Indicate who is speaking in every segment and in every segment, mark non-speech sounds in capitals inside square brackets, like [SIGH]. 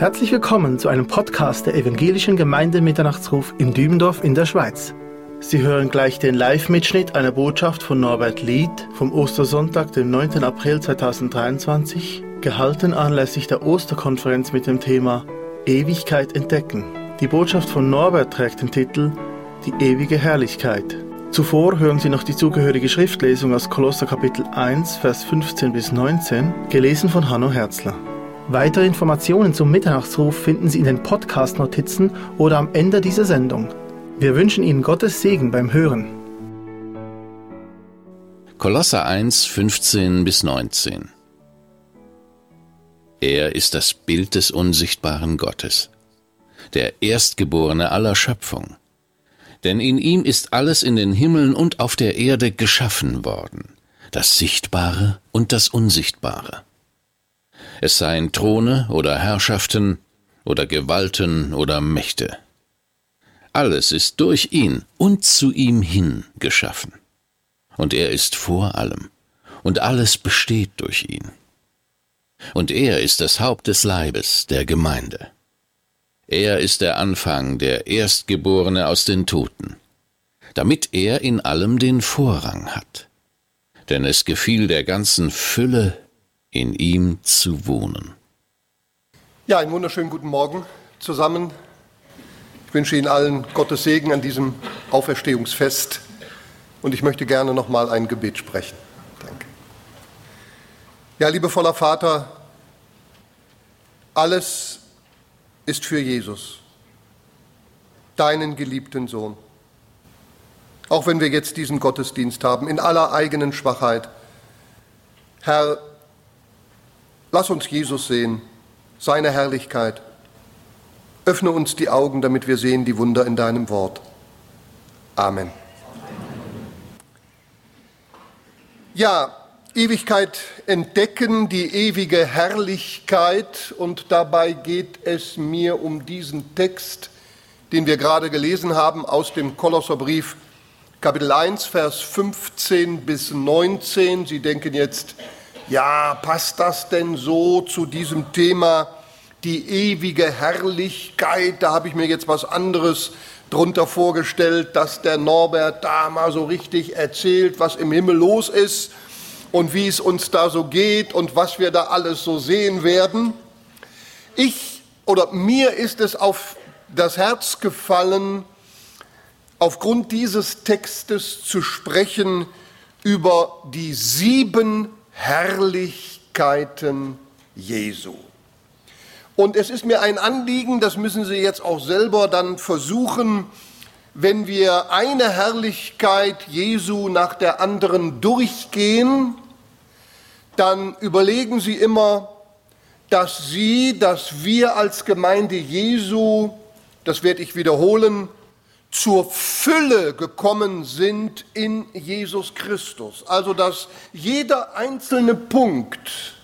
Speaker 1: Herzlich willkommen zu einem Podcast der Evangelischen Gemeinde Mitternachtsruf in Dübendorf in der Schweiz. Sie hören gleich den Live-Mitschnitt einer Botschaft von Norbert Lied vom Ostersonntag, dem 9. April 2023, gehalten anlässlich der Osterkonferenz mit dem Thema Ewigkeit entdecken. Die Botschaft von Norbert trägt den Titel Die ewige Herrlichkeit. Zuvor hören Sie noch die zugehörige Schriftlesung aus Kolosser Kapitel 1, Vers 15 bis 19, gelesen von Hanno Herzler. Weitere Informationen zum Mitternachtsruf finden Sie in den Podcast-Notizen oder am Ende dieser Sendung. Wir wünschen Ihnen Gottes Segen beim Hören.
Speaker 2: Kolosser 1, 15 bis 19 Er ist das Bild des unsichtbaren Gottes, der Erstgeborene aller Schöpfung. Denn in ihm ist alles in den Himmeln und auf der Erde geschaffen worden, das Sichtbare und das Unsichtbare es seien Throne oder Herrschaften oder Gewalten oder Mächte. Alles ist durch ihn und zu ihm hin geschaffen. Und er ist vor allem, und alles besteht durch ihn. Und er ist das Haupt des Leibes, der Gemeinde. Er ist der Anfang, der Erstgeborene aus den Toten, damit er in allem den Vorrang hat. Denn es gefiel der ganzen Fülle, in ihm zu wohnen.
Speaker 3: Ja, einen wunderschönen guten Morgen zusammen. Ich wünsche Ihnen allen Gottes Segen an diesem Auferstehungsfest und ich möchte gerne noch mal ein Gebet sprechen. Danke. Ja, liebevoller Vater, alles ist für Jesus, deinen geliebten Sohn. Auch wenn wir jetzt diesen Gottesdienst haben, in aller eigenen Schwachheit. Herr, Lass uns Jesus sehen, seine Herrlichkeit. Öffne uns die Augen, damit wir sehen die Wunder in deinem Wort. Amen. Ja, Ewigkeit entdecken, die ewige Herrlichkeit. Und dabei geht es mir um diesen Text, den wir gerade gelesen haben aus dem Kolosserbrief, Kapitel 1, Vers 15 bis 19. Sie denken jetzt, ja, passt das denn so zu diesem Thema die ewige Herrlichkeit? Da habe ich mir jetzt was anderes drunter vorgestellt, dass der Norbert da mal so richtig erzählt, was im Himmel los ist und wie es uns da so geht und was wir da alles so sehen werden. Ich oder mir ist es auf das Herz gefallen, aufgrund dieses Textes zu sprechen über die sieben Herrlichkeiten Jesu. Und es ist mir ein Anliegen, das müssen Sie jetzt auch selber dann versuchen, wenn wir eine Herrlichkeit Jesu nach der anderen durchgehen, dann überlegen Sie immer, dass Sie, dass wir als Gemeinde Jesu, das werde ich wiederholen, zur Fülle gekommen sind in Jesus Christus. Also dass jeder einzelne Punkt,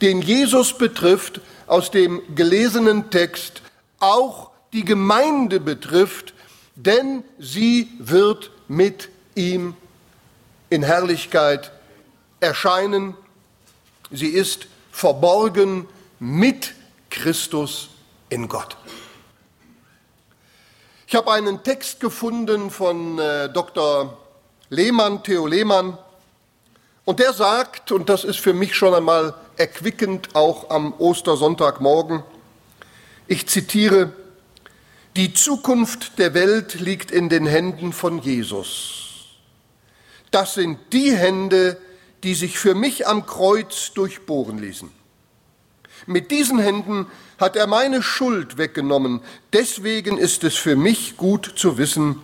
Speaker 3: den Jesus betrifft, aus dem gelesenen Text auch die Gemeinde betrifft, denn sie wird mit ihm in Herrlichkeit erscheinen. Sie ist verborgen mit Christus in Gott. Ich habe einen Text gefunden von äh, Dr. Lehmann, Theo Lehmann, und der sagt, und das ist für mich schon einmal erquickend, auch am Ostersonntagmorgen, ich zitiere, die Zukunft der Welt liegt in den Händen von Jesus. Das sind die Hände, die sich für mich am Kreuz durchbohren ließen. Mit diesen Händen hat er meine Schuld weggenommen. Deswegen ist es für mich gut zu wissen,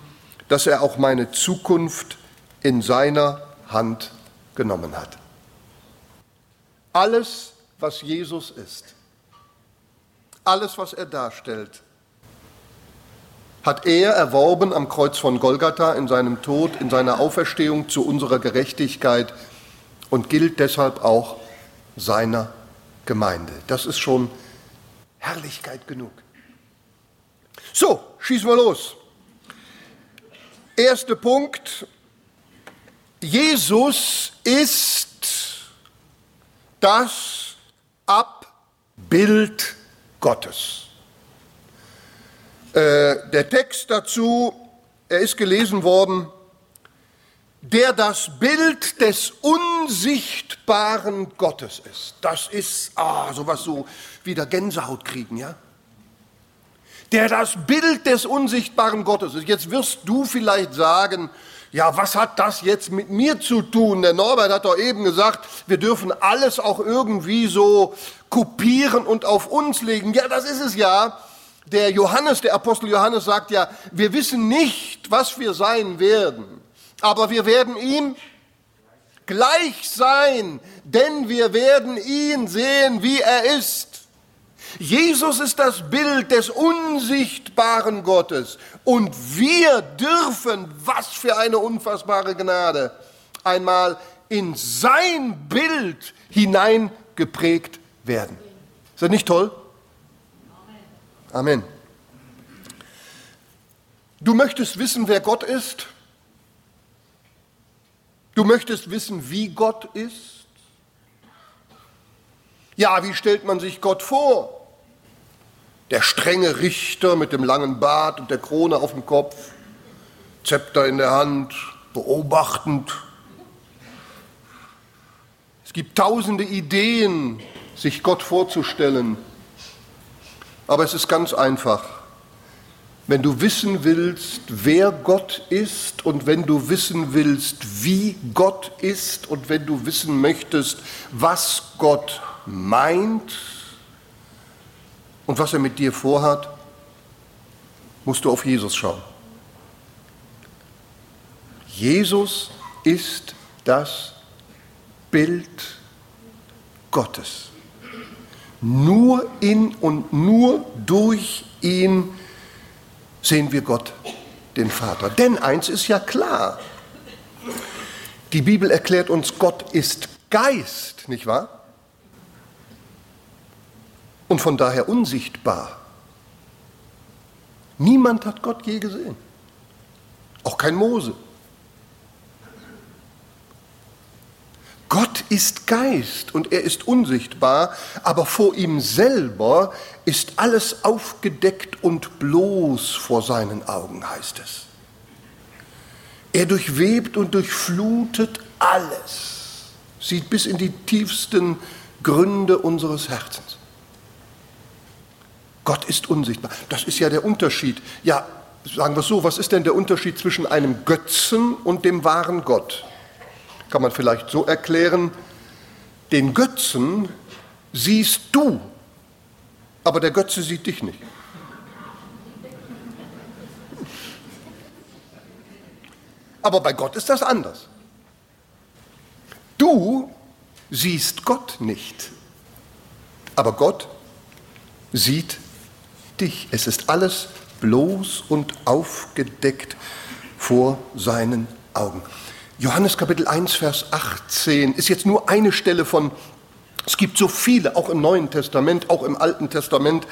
Speaker 3: dass er auch meine Zukunft in seiner Hand genommen hat. Alles, was Jesus ist, alles, was er darstellt, hat er erworben am Kreuz von Golgatha in seinem Tod, in seiner Auferstehung zu unserer Gerechtigkeit und gilt deshalb auch seiner Gemeinde. Das ist schon Herrlichkeit genug. So, schießen wir los. Erster Punkt. Jesus ist das Abbild Gottes. Äh, der Text dazu, er ist gelesen worden, der das Bild des unsichtbaren Gottes ist. Das ist ah, sowas so wieder Gänsehaut kriegen, ja? Der das Bild des unsichtbaren Gottes ist. Jetzt wirst du vielleicht sagen, ja, was hat das jetzt mit mir zu tun? Der Norbert hat doch eben gesagt, wir dürfen alles auch irgendwie so kopieren und auf uns legen. Ja, das ist es ja. Der Johannes, der Apostel Johannes sagt ja, wir wissen nicht, was wir sein werden, aber wir werden ihm gleich sein, denn wir werden ihn sehen, wie er ist. Jesus ist das Bild des unsichtbaren Gottes und wir dürfen, was für eine unfassbare Gnade, einmal in sein Bild hineingeprägt werden. Ist das nicht toll? Amen. Du möchtest wissen, wer Gott ist? Du möchtest wissen, wie Gott ist? Ja, wie stellt man sich Gott vor? Der strenge Richter mit dem langen Bart und der Krone auf dem Kopf, Zepter in der Hand, beobachtend. Es gibt tausende Ideen, sich Gott vorzustellen. Aber es ist ganz einfach. Wenn du wissen willst, wer Gott ist und wenn du wissen willst, wie Gott ist und wenn du wissen möchtest, was Gott meint und was er mit dir vorhat, musst du auf Jesus schauen. Jesus ist das Bild Gottes. Nur in und nur durch ihn sehen wir Gott, den Vater. Denn eins ist ja klar. Die Bibel erklärt uns, Gott ist Geist, nicht wahr? Und von daher unsichtbar. Niemand hat Gott je gesehen. Auch kein Mose. Gott ist Geist und er ist unsichtbar, aber vor ihm selber ist alles aufgedeckt und bloß vor seinen Augen, heißt es. Er durchwebt und durchflutet alles, sieht bis in die tiefsten Gründe unseres Herzens. Gott ist unsichtbar. Das ist ja der Unterschied. Ja, sagen wir es so, was ist denn der Unterschied zwischen einem Götzen und dem wahren Gott? Kann man vielleicht so erklären, den Götzen siehst du, aber der Götze sieht dich nicht. Aber bei Gott ist das anders. Du siehst Gott nicht, aber Gott sieht dich. Es ist alles bloß und aufgedeckt vor seinen Augen. Johannes Kapitel 1, Vers 18 ist jetzt nur eine Stelle von, es gibt so viele, auch im Neuen Testament, auch im Alten Testament.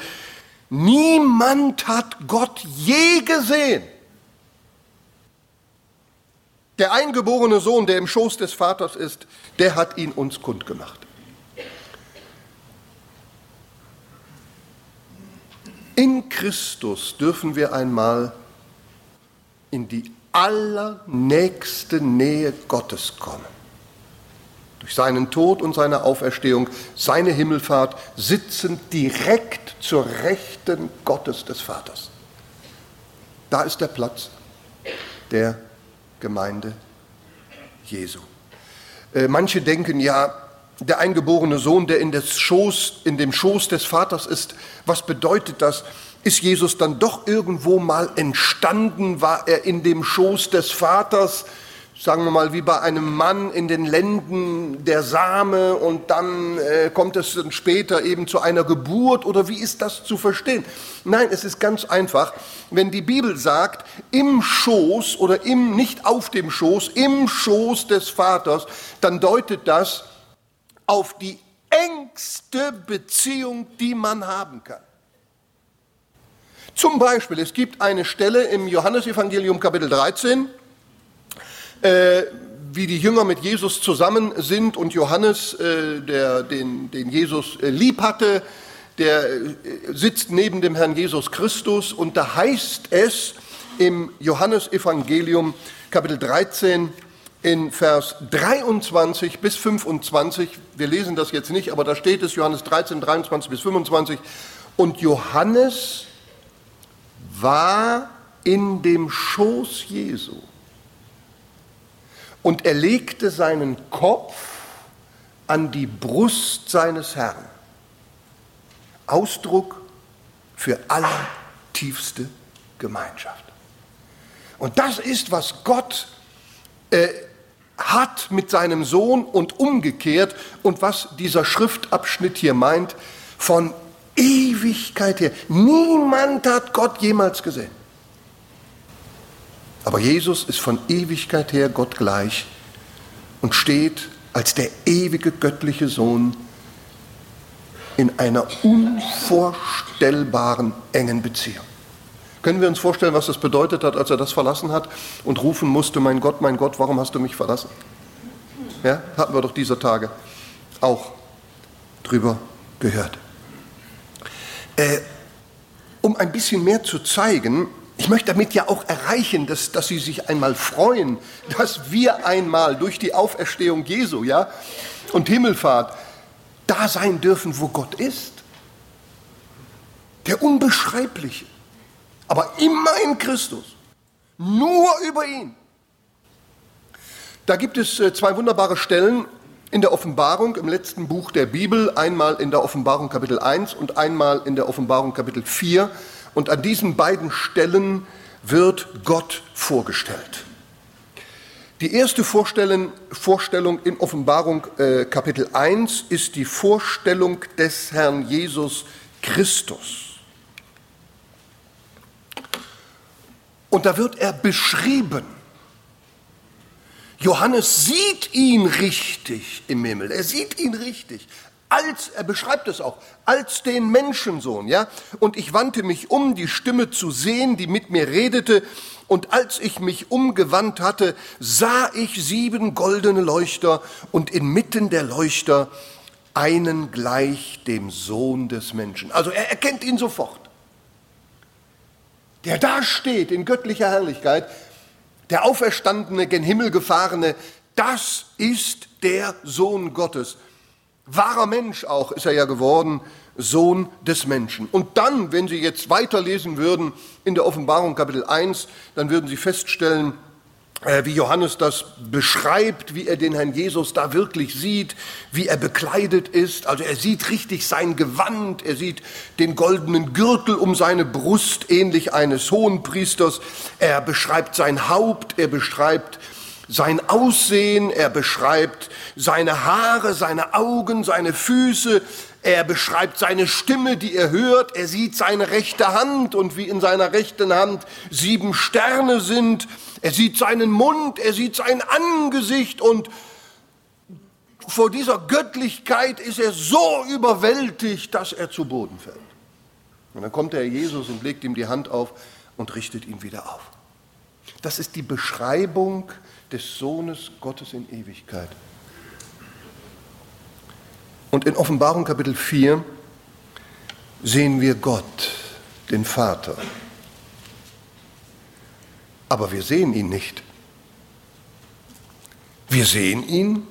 Speaker 3: Niemand hat Gott je gesehen. Der eingeborene Sohn, der im Schoß des Vaters ist, der hat ihn uns kundgemacht. In Christus dürfen wir einmal in die allernächste Nähe Gottes kommen. Durch seinen Tod und seine Auferstehung, seine Himmelfahrt, sitzen direkt zur Rechten Gottes des Vaters. Da ist der Platz der Gemeinde Jesu. Äh, manche denken ja, der eingeborene Sohn, der in, Schoß, in dem Schoß des Vaters ist, was bedeutet das? Ist Jesus dann doch irgendwo mal entstanden? War er in dem Schoß des Vaters? Sagen wir mal, wie bei einem Mann in den Lenden der Same und dann äh, kommt es dann später eben zu einer Geburt oder wie ist das zu verstehen? Nein, es ist ganz einfach. Wenn die Bibel sagt, im Schoß oder im, nicht auf dem Schoß, im Schoß des Vaters, dann deutet das auf die engste Beziehung, die man haben kann. Zum Beispiel, es gibt eine Stelle im Johannesevangelium Kapitel 13, äh, wie die Jünger mit Jesus zusammen sind und Johannes, äh, der, den, den Jesus äh, lieb hatte, der äh, sitzt neben dem Herrn Jesus Christus und da heißt es im Johannesevangelium Kapitel 13 in Vers 23 bis 25, wir lesen das jetzt nicht, aber da steht es Johannes 13, 23 bis 25, und Johannes war in dem Schoß Jesu und er legte seinen Kopf an die Brust seines Herrn. Ausdruck für allertiefste Gemeinschaft. Und das ist, was Gott äh, hat mit seinem Sohn und umgekehrt und was dieser Schriftabschnitt hier meint, von Ewigkeit her. Niemand hat Gott jemals gesehen. Aber Jesus ist von Ewigkeit her Gott gleich und steht als der ewige göttliche Sohn in einer unvorstellbaren engen Beziehung. Können wir uns vorstellen, was das bedeutet hat, als er das verlassen hat und rufen musste, mein Gott, mein Gott, warum hast du mich verlassen? Ja, hatten wir doch dieser Tage auch drüber gehört. Äh, um ein bisschen mehr zu zeigen, ich möchte damit ja auch erreichen, dass, dass Sie sich einmal freuen, dass wir einmal durch die Auferstehung Jesu ja, und Himmelfahrt da sein dürfen, wo Gott ist. Der Unbeschreibliche, aber immer in Christus, nur über ihn. Da gibt es äh, zwei wunderbare Stellen in der Offenbarung, im letzten Buch der Bibel, einmal in der Offenbarung Kapitel 1 und einmal in der Offenbarung Kapitel 4. Und an diesen beiden Stellen wird Gott vorgestellt. Die erste Vorstellung, in Offenbarung äh, Kapitel 1 ist die Vorstellung des Herrn Jesus Christus. Und da wird er beschrieben. Johannes sieht ihn richtig im Himmel. Er sieht ihn richtig als, er beschreibt es auch, als den Menschensohn, ja. Und ich wandte mich um, die Stimme zu sehen, die mit mir redete. Und als ich mich umgewandt hatte, sah ich sieben goldene Leuchter und inmitten der Leuchter einen gleich dem Sohn des Menschen. Also er erkennt ihn sofort. Der da steht in göttlicher Herrlichkeit, der auferstandene, gen Himmel gefahrene, das ist der Sohn Gottes. Wahrer Mensch auch ist er ja geworden, Sohn des Menschen. Und dann, wenn Sie jetzt weiterlesen würden in der Offenbarung Kapitel 1, dann würden Sie feststellen, wie Johannes das beschreibt, wie er den Herrn Jesus da wirklich sieht, wie er bekleidet ist. Also er sieht richtig sein Gewand, er sieht den goldenen Gürtel um seine Brust, ähnlich eines Hohenpriesters. Er beschreibt sein Haupt, er beschreibt sein Aussehen, er beschreibt seine Haare, seine Augen, seine Füße, er beschreibt seine Stimme, die er hört, er sieht seine rechte Hand und wie in seiner rechten Hand sieben Sterne sind, er sieht seinen Mund, er sieht sein Angesicht und vor dieser Göttlichkeit ist er so überwältigt, dass er zu Boden fällt. Und dann kommt der Jesus und legt ihm die Hand auf und richtet ihn wieder auf. Das ist die Beschreibung des Sohnes Gottes in Ewigkeit. Und in Offenbarung Kapitel 4 sehen wir Gott, den Vater. Aber wir sehen ihn nicht. Wir sehen ihn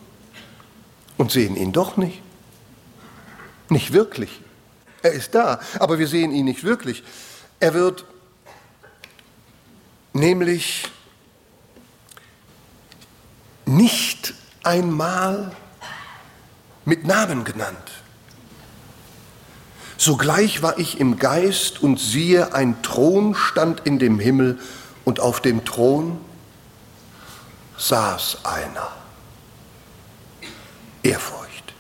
Speaker 3: und sehen ihn doch nicht. Nicht wirklich. Er ist da, aber wir sehen ihn nicht wirklich. Er wird nämlich nicht einmal mit Namen genannt. Sogleich war ich im Geist und siehe, ein Thron stand in dem Himmel und auf dem Thron saß einer. Ehrfurcht.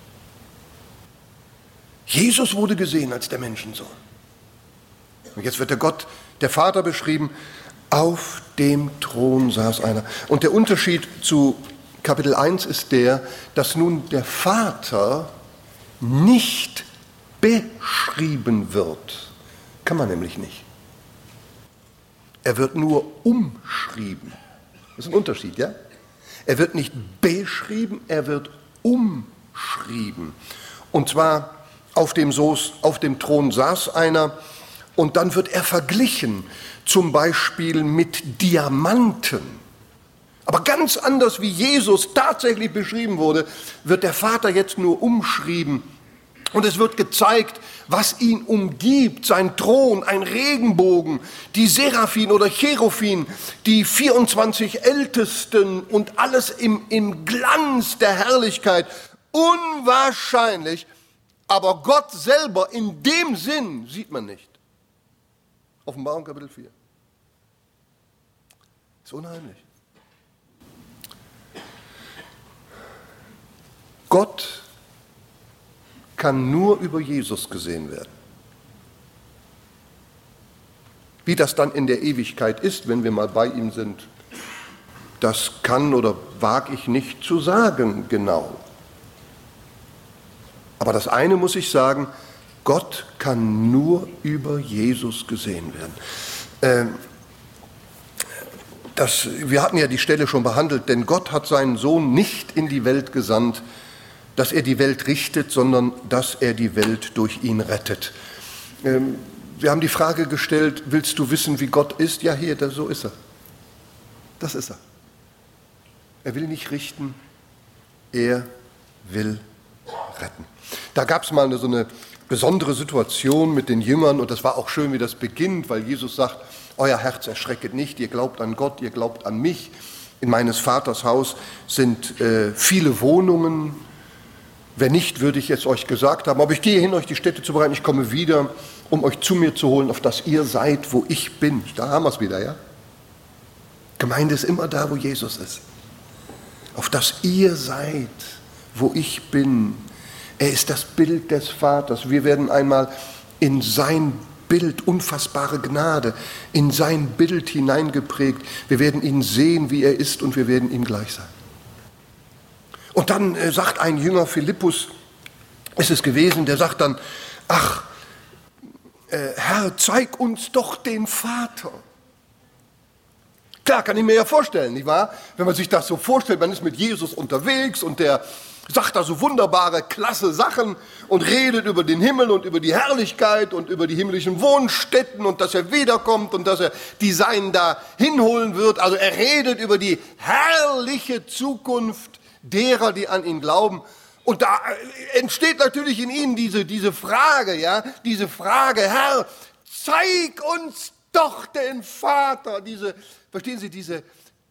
Speaker 3: Jesus wurde gesehen als der Menschensohn. Und jetzt wird der Gott, der Vater beschrieben, auf dem Thron saß einer. Und der Unterschied zu Kapitel 1 ist der, dass nun der Vater nicht beschrieben wird. Kann man nämlich nicht. Er wird nur umschrieben. Das ist ein Unterschied, ja? Er wird nicht beschrieben, er wird umschrieben. Und zwar auf dem, Soos, auf dem Thron saß einer und dann wird er verglichen, zum Beispiel mit Diamanten. Aber ganz anders wie Jesus tatsächlich beschrieben wurde, wird der Vater jetzt nur umschrieben. Und es wird gezeigt, was ihn umgibt, sein Thron, ein Regenbogen, die Seraphim oder Cherubim, die 24 Ältesten und alles im, im Glanz der Herrlichkeit. Unwahrscheinlich, aber Gott selber in dem Sinn sieht man nicht. Offenbarung Kapitel 4. Ist unheimlich. Gott kann nur über Jesus gesehen werden. Wie das dann in der Ewigkeit ist, wenn wir mal bei ihm sind, das kann oder wage ich nicht zu sagen genau. Aber das eine muss ich sagen, Gott kann nur über Jesus gesehen werden. Ähm, das, wir hatten ja die Stelle schon behandelt, denn Gott hat seinen Sohn nicht in die Welt gesandt, dass er die Welt richtet, sondern dass er die Welt durch ihn rettet. Ähm, wir haben die Frage gestellt, willst du wissen, wie Gott ist? Ja, hier, da, so ist er. Das ist er. Er will nicht richten, er will retten. Da gab es mal so eine besondere Situation mit den Jüngern und das war auch schön, wie das beginnt, weil Jesus sagt, euer Herz erschrecket nicht, ihr glaubt an Gott, ihr glaubt an mich. In meines Vaters Haus sind äh, viele Wohnungen, wenn nicht, würde ich es euch gesagt haben. Aber ich gehe hin, euch die Städte zu bereiten. Ich komme wieder, um euch zu mir zu holen, auf dass ihr seid, wo ich bin. Da haben wir es wieder, ja? Gemeinde ist immer da, wo Jesus ist. Auf dass ihr seid, wo ich bin. Er ist das Bild des Vaters. Wir werden einmal in sein Bild, unfassbare Gnade, in sein Bild hineingeprägt. Wir werden ihn sehen, wie er ist und wir werden ihm gleich sein. Und dann äh, sagt ein Jünger, Philippus ist es gewesen, der sagt dann, ach, äh, Herr, zeig uns doch den Vater. Klar, kann ich mir ja vorstellen, nicht wahr? Wenn man sich das so vorstellt, man ist mit Jesus unterwegs und der sagt da so wunderbare, klasse Sachen und redet über den Himmel und über die Herrlichkeit und über die himmlischen Wohnstätten und dass er wiederkommt und dass er die Seinen da hinholen wird. Also er redet über die herrliche Zukunft derer, die an ihn glauben. Und da äh, entsteht natürlich in ihnen diese, diese Frage, ja, diese Frage, Herr, zeig uns doch den Vater, diese, verstehen Sie, diese,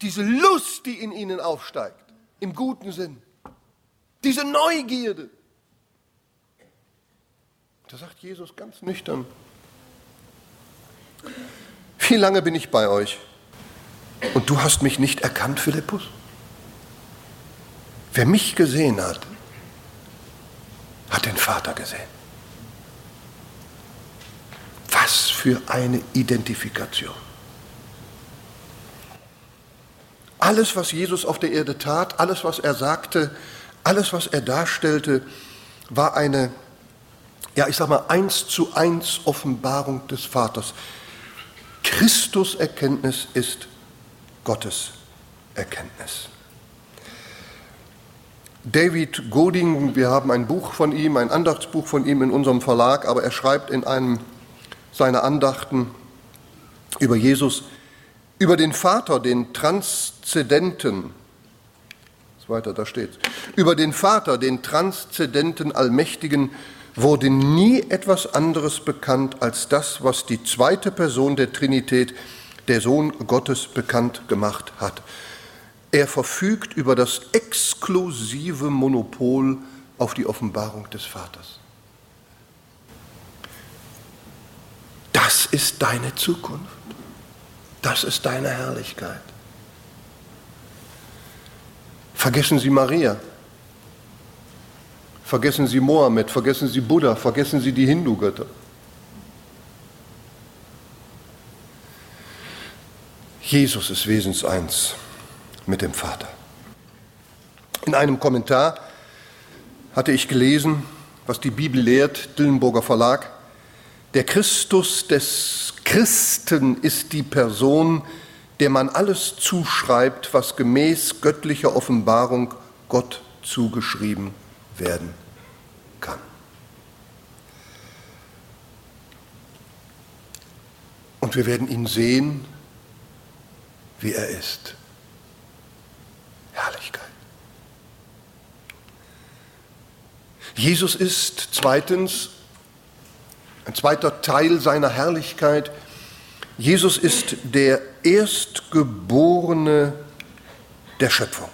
Speaker 3: diese Lust, die in ihnen aufsteigt, im guten Sinn, diese Neugierde. Da sagt Jesus ganz nüchtern, wie lange bin ich bei euch und du hast mich nicht erkannt, Philippus? Wer mich gesehen hat, hat den Vater gesehen. Was für eine Identifikation. Alles, was Jesus auf der Erde tat, alles, was er sagte, alles, was er darstellte, war eine, ja, ich sag mal, eins zu eins Offenbarung des Vaters. Christus Erkenntnis ist Gottes Erkenntnis. David Goding, wir haben ein Buch von ihm, ein Andachtsbuch von ihm in unserem Verlag, aber er schreibt in einem seiner Andachten über Jesus, über den Vater, den Transzendenten, weiter, da steht, über den Vater, den Transzendenten Allmächtigen, wurde nie etwas anderes bekannt als das, was die zweite Person der Trinität, der Sohn Gottes, bekannt gemacht hat. Er verfügt über das exklusive Monopol auf die Offenbarung des Vaters. Das ist deine Zukunft. Das ist deine Herrlichkeit. Vergessen Sie Maria. Vergessen Sie Mohammed, vergessen Sie Buddha, vergessen Sie die Hindu-Götter. Jesus ist Wesenseins mit dem Vater. In einem Kommentar hatte ich gelesen, was die Bibel lehrt, Dillenburger Verlag, der Christus des Christen ist die Person, der man alles zuschreibt, was gemäß göttlicher Offenbarung Gott zugeschrieben werden kann. Und wir werden ihn sehen, wie er ist. Herrlichkeit. Jesus ist zweitens, ein zweiter Teil seiner Herrlichkeit, Jesus ist der Erstgeborene der Schöpfung.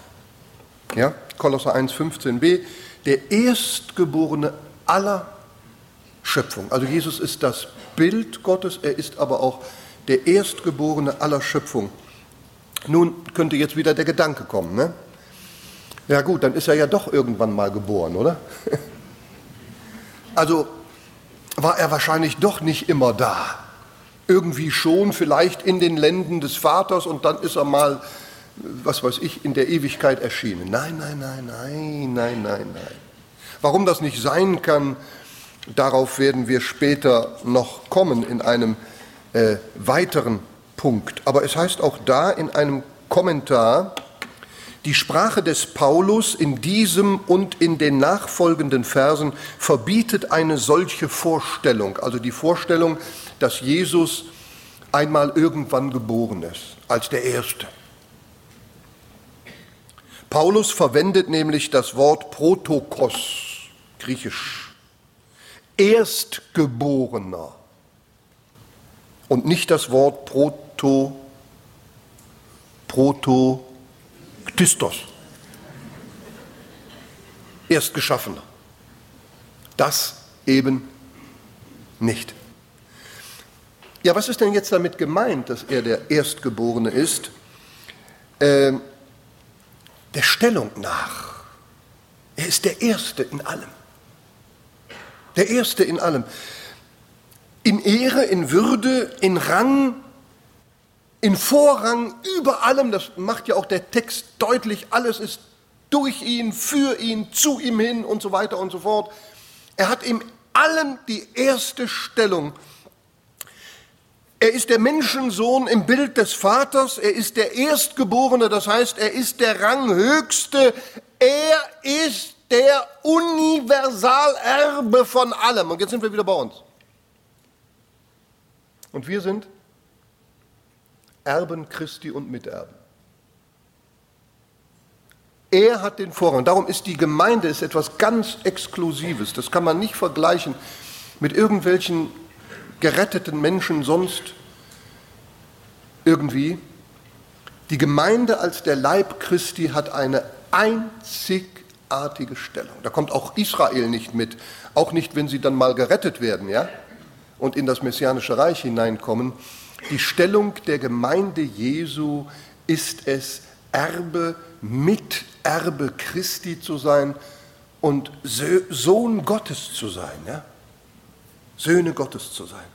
Speaker 3: Ja, Kolosser 1, 15b, der Erstgeborene aller Schöpfung. Also Jesus ist das Bild Gottes, er ist aber auch der Erstgeborene aller Schöpfung. Nun könnte jetzt wieder der Gedanke kommen, ne? Ja gut, dann ist er ja doch irgendwann mal geboren, oder? [LAUGHS] Also war er wahrscheinlich doch nicht immer da. Irgendwie schon, vielleicht in den Länden des Vaters und dann ist er mal, was weiß ich, in der Ewigkeit erschienen. Nein, nein, nein, nein, nein, nein, nein. Warum das nicht sein kann, darauf werden wir später noch kommen in einem äh, weiteren Punkt. Aber es heißt auch da in einem Kommentar, die Sprache des Paulus in diesem und in den nachfolgenden Versen verbietet eine solche Vorstellung, also die Vorstellung, dass Jesus einmal irgendwann geboren ist, als der Erste. Paulus verwendet nämlich das Wort Protokos, griechisch, Erstgeborener und nicht das Wort Proto, Proto, Christos. Erstgeschaffener. Das eben nicht. Ja, was ist denn jetzt damit gemeint, dass er der Erstgeborene ist? Äh, der Stellung nach. Er ist der Erste in allem. Der Erste in allem. In Ehre, in Würde, in Rang, in Vorrang über allem, das macht ja auch der Text deutlich, alles ist durch ihn, für ihn, zu ihm hin und so weiter und so fort. Er hat in allem die erste Stellung. Er ist der Menschensohn im Bild des Vaters, er ist der Erstgeborene, das heißt, er ist der Ranghöchste, er ist der Universalerbe von allem. Und jetzt sind wir wieder bei uns. Und wir sind Erben Christi und Miterben. Er hat den Vorrang. Darum ist die Gemeinde ist etwas ganz Exklusives. Das kann man nicht vergleichen mit irgendwelchen geretteten Menschen sonst irgendwie. Die Gemeinde als der Leib Christi hat eine einzigartige Stellung. Da kommt auch Israel nicht mit, auch nicht, wenn sie dann mal gerettet werden, ja, und in das messianische Reich hineinkommen. Die Stellung der Gemeinde Jesu ist es, Erbe, Miterbe Christi zu sein und Sohn Gottes zu sein, ja? Söhne Gottes zu sein.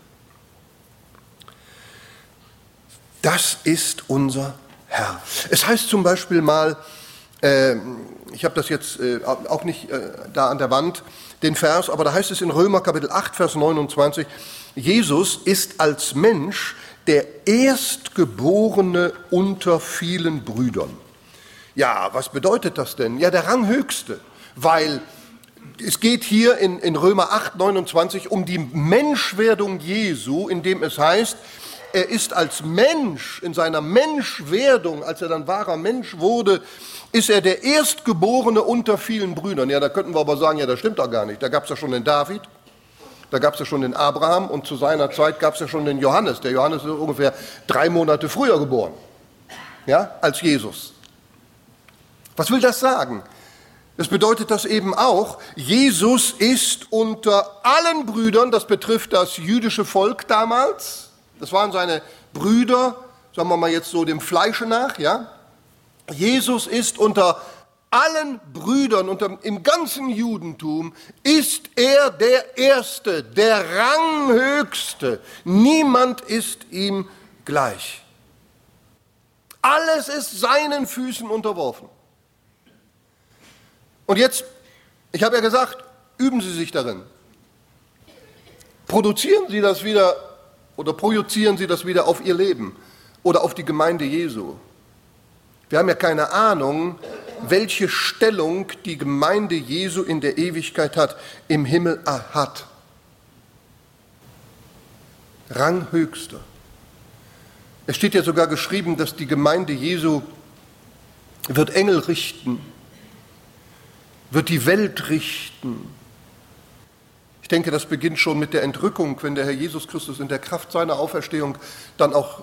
Speaker 3: Das ist unser Herr. Es heißt zum Beispiel mal, äh, ich habe das jetzt äh, auch nicht äh, da an der Wand, den Vers, aber da heißt es in Römer Kapitel 8, Vers 29, Jesus ist als Mensch der Erstgeborene unter vielen Brüdern. Ja, was bedeutet das denn? Ja, der Ranghöchste, weil es geht hier in, in Römer 8, 29 um die Menschwerdung Jesu, indem es heißt, er ist als Mensch, in seiner Menschwerdung, als er dann wahrer Mensch wurde, ist er der Erstgeborene unter vielen Brüdern. Ja, da könnten wir aber sagen, ja, das stimmt doch gar nicht. Da gab es ja schon den David, da gab es ja schon den Abraham und zu seiner Zeit gab es ja schon den Johannes. Der Johannes ist ungefähr drei Monate früher geboren, ja, als Jesus. Was will das sagen? Das bedeutet das eben auch, Jesus ist unter allen Brüdern, das betrifft das jüdische Volk damals, das waren seine Brüder, sagen wir mal jetzt so dem Fleische nach, ja. Jesus ist unter allen Brüdern und im ganzen Judentum ist er der Erste, der Ranghöchste. Niemand ist ihm gleich. Alles ist seinen Füßen unterworfen. Und jetzt, ich habe ja gesagt, üben Sie sich darin. Produzieren Sie das wieder oder projizieren Sie das wieder auf Ihr Leben oder auf die Gemeinde Jesu. Wir haben ja keine Ahnung, welche Stellung die Gemeinde Jesu in der Ewigkeit hat, im Himmel hat. Ranghöchster. Es steht ja sogar geschrieben, dass die Gemeinde Jesu wird Engel richten, wird die Welt richten. Ich denke, das beginnt schon mit der Entrückung, wenn der Herr Jesus Christus in der Kraft seiner Auferstehung dann auch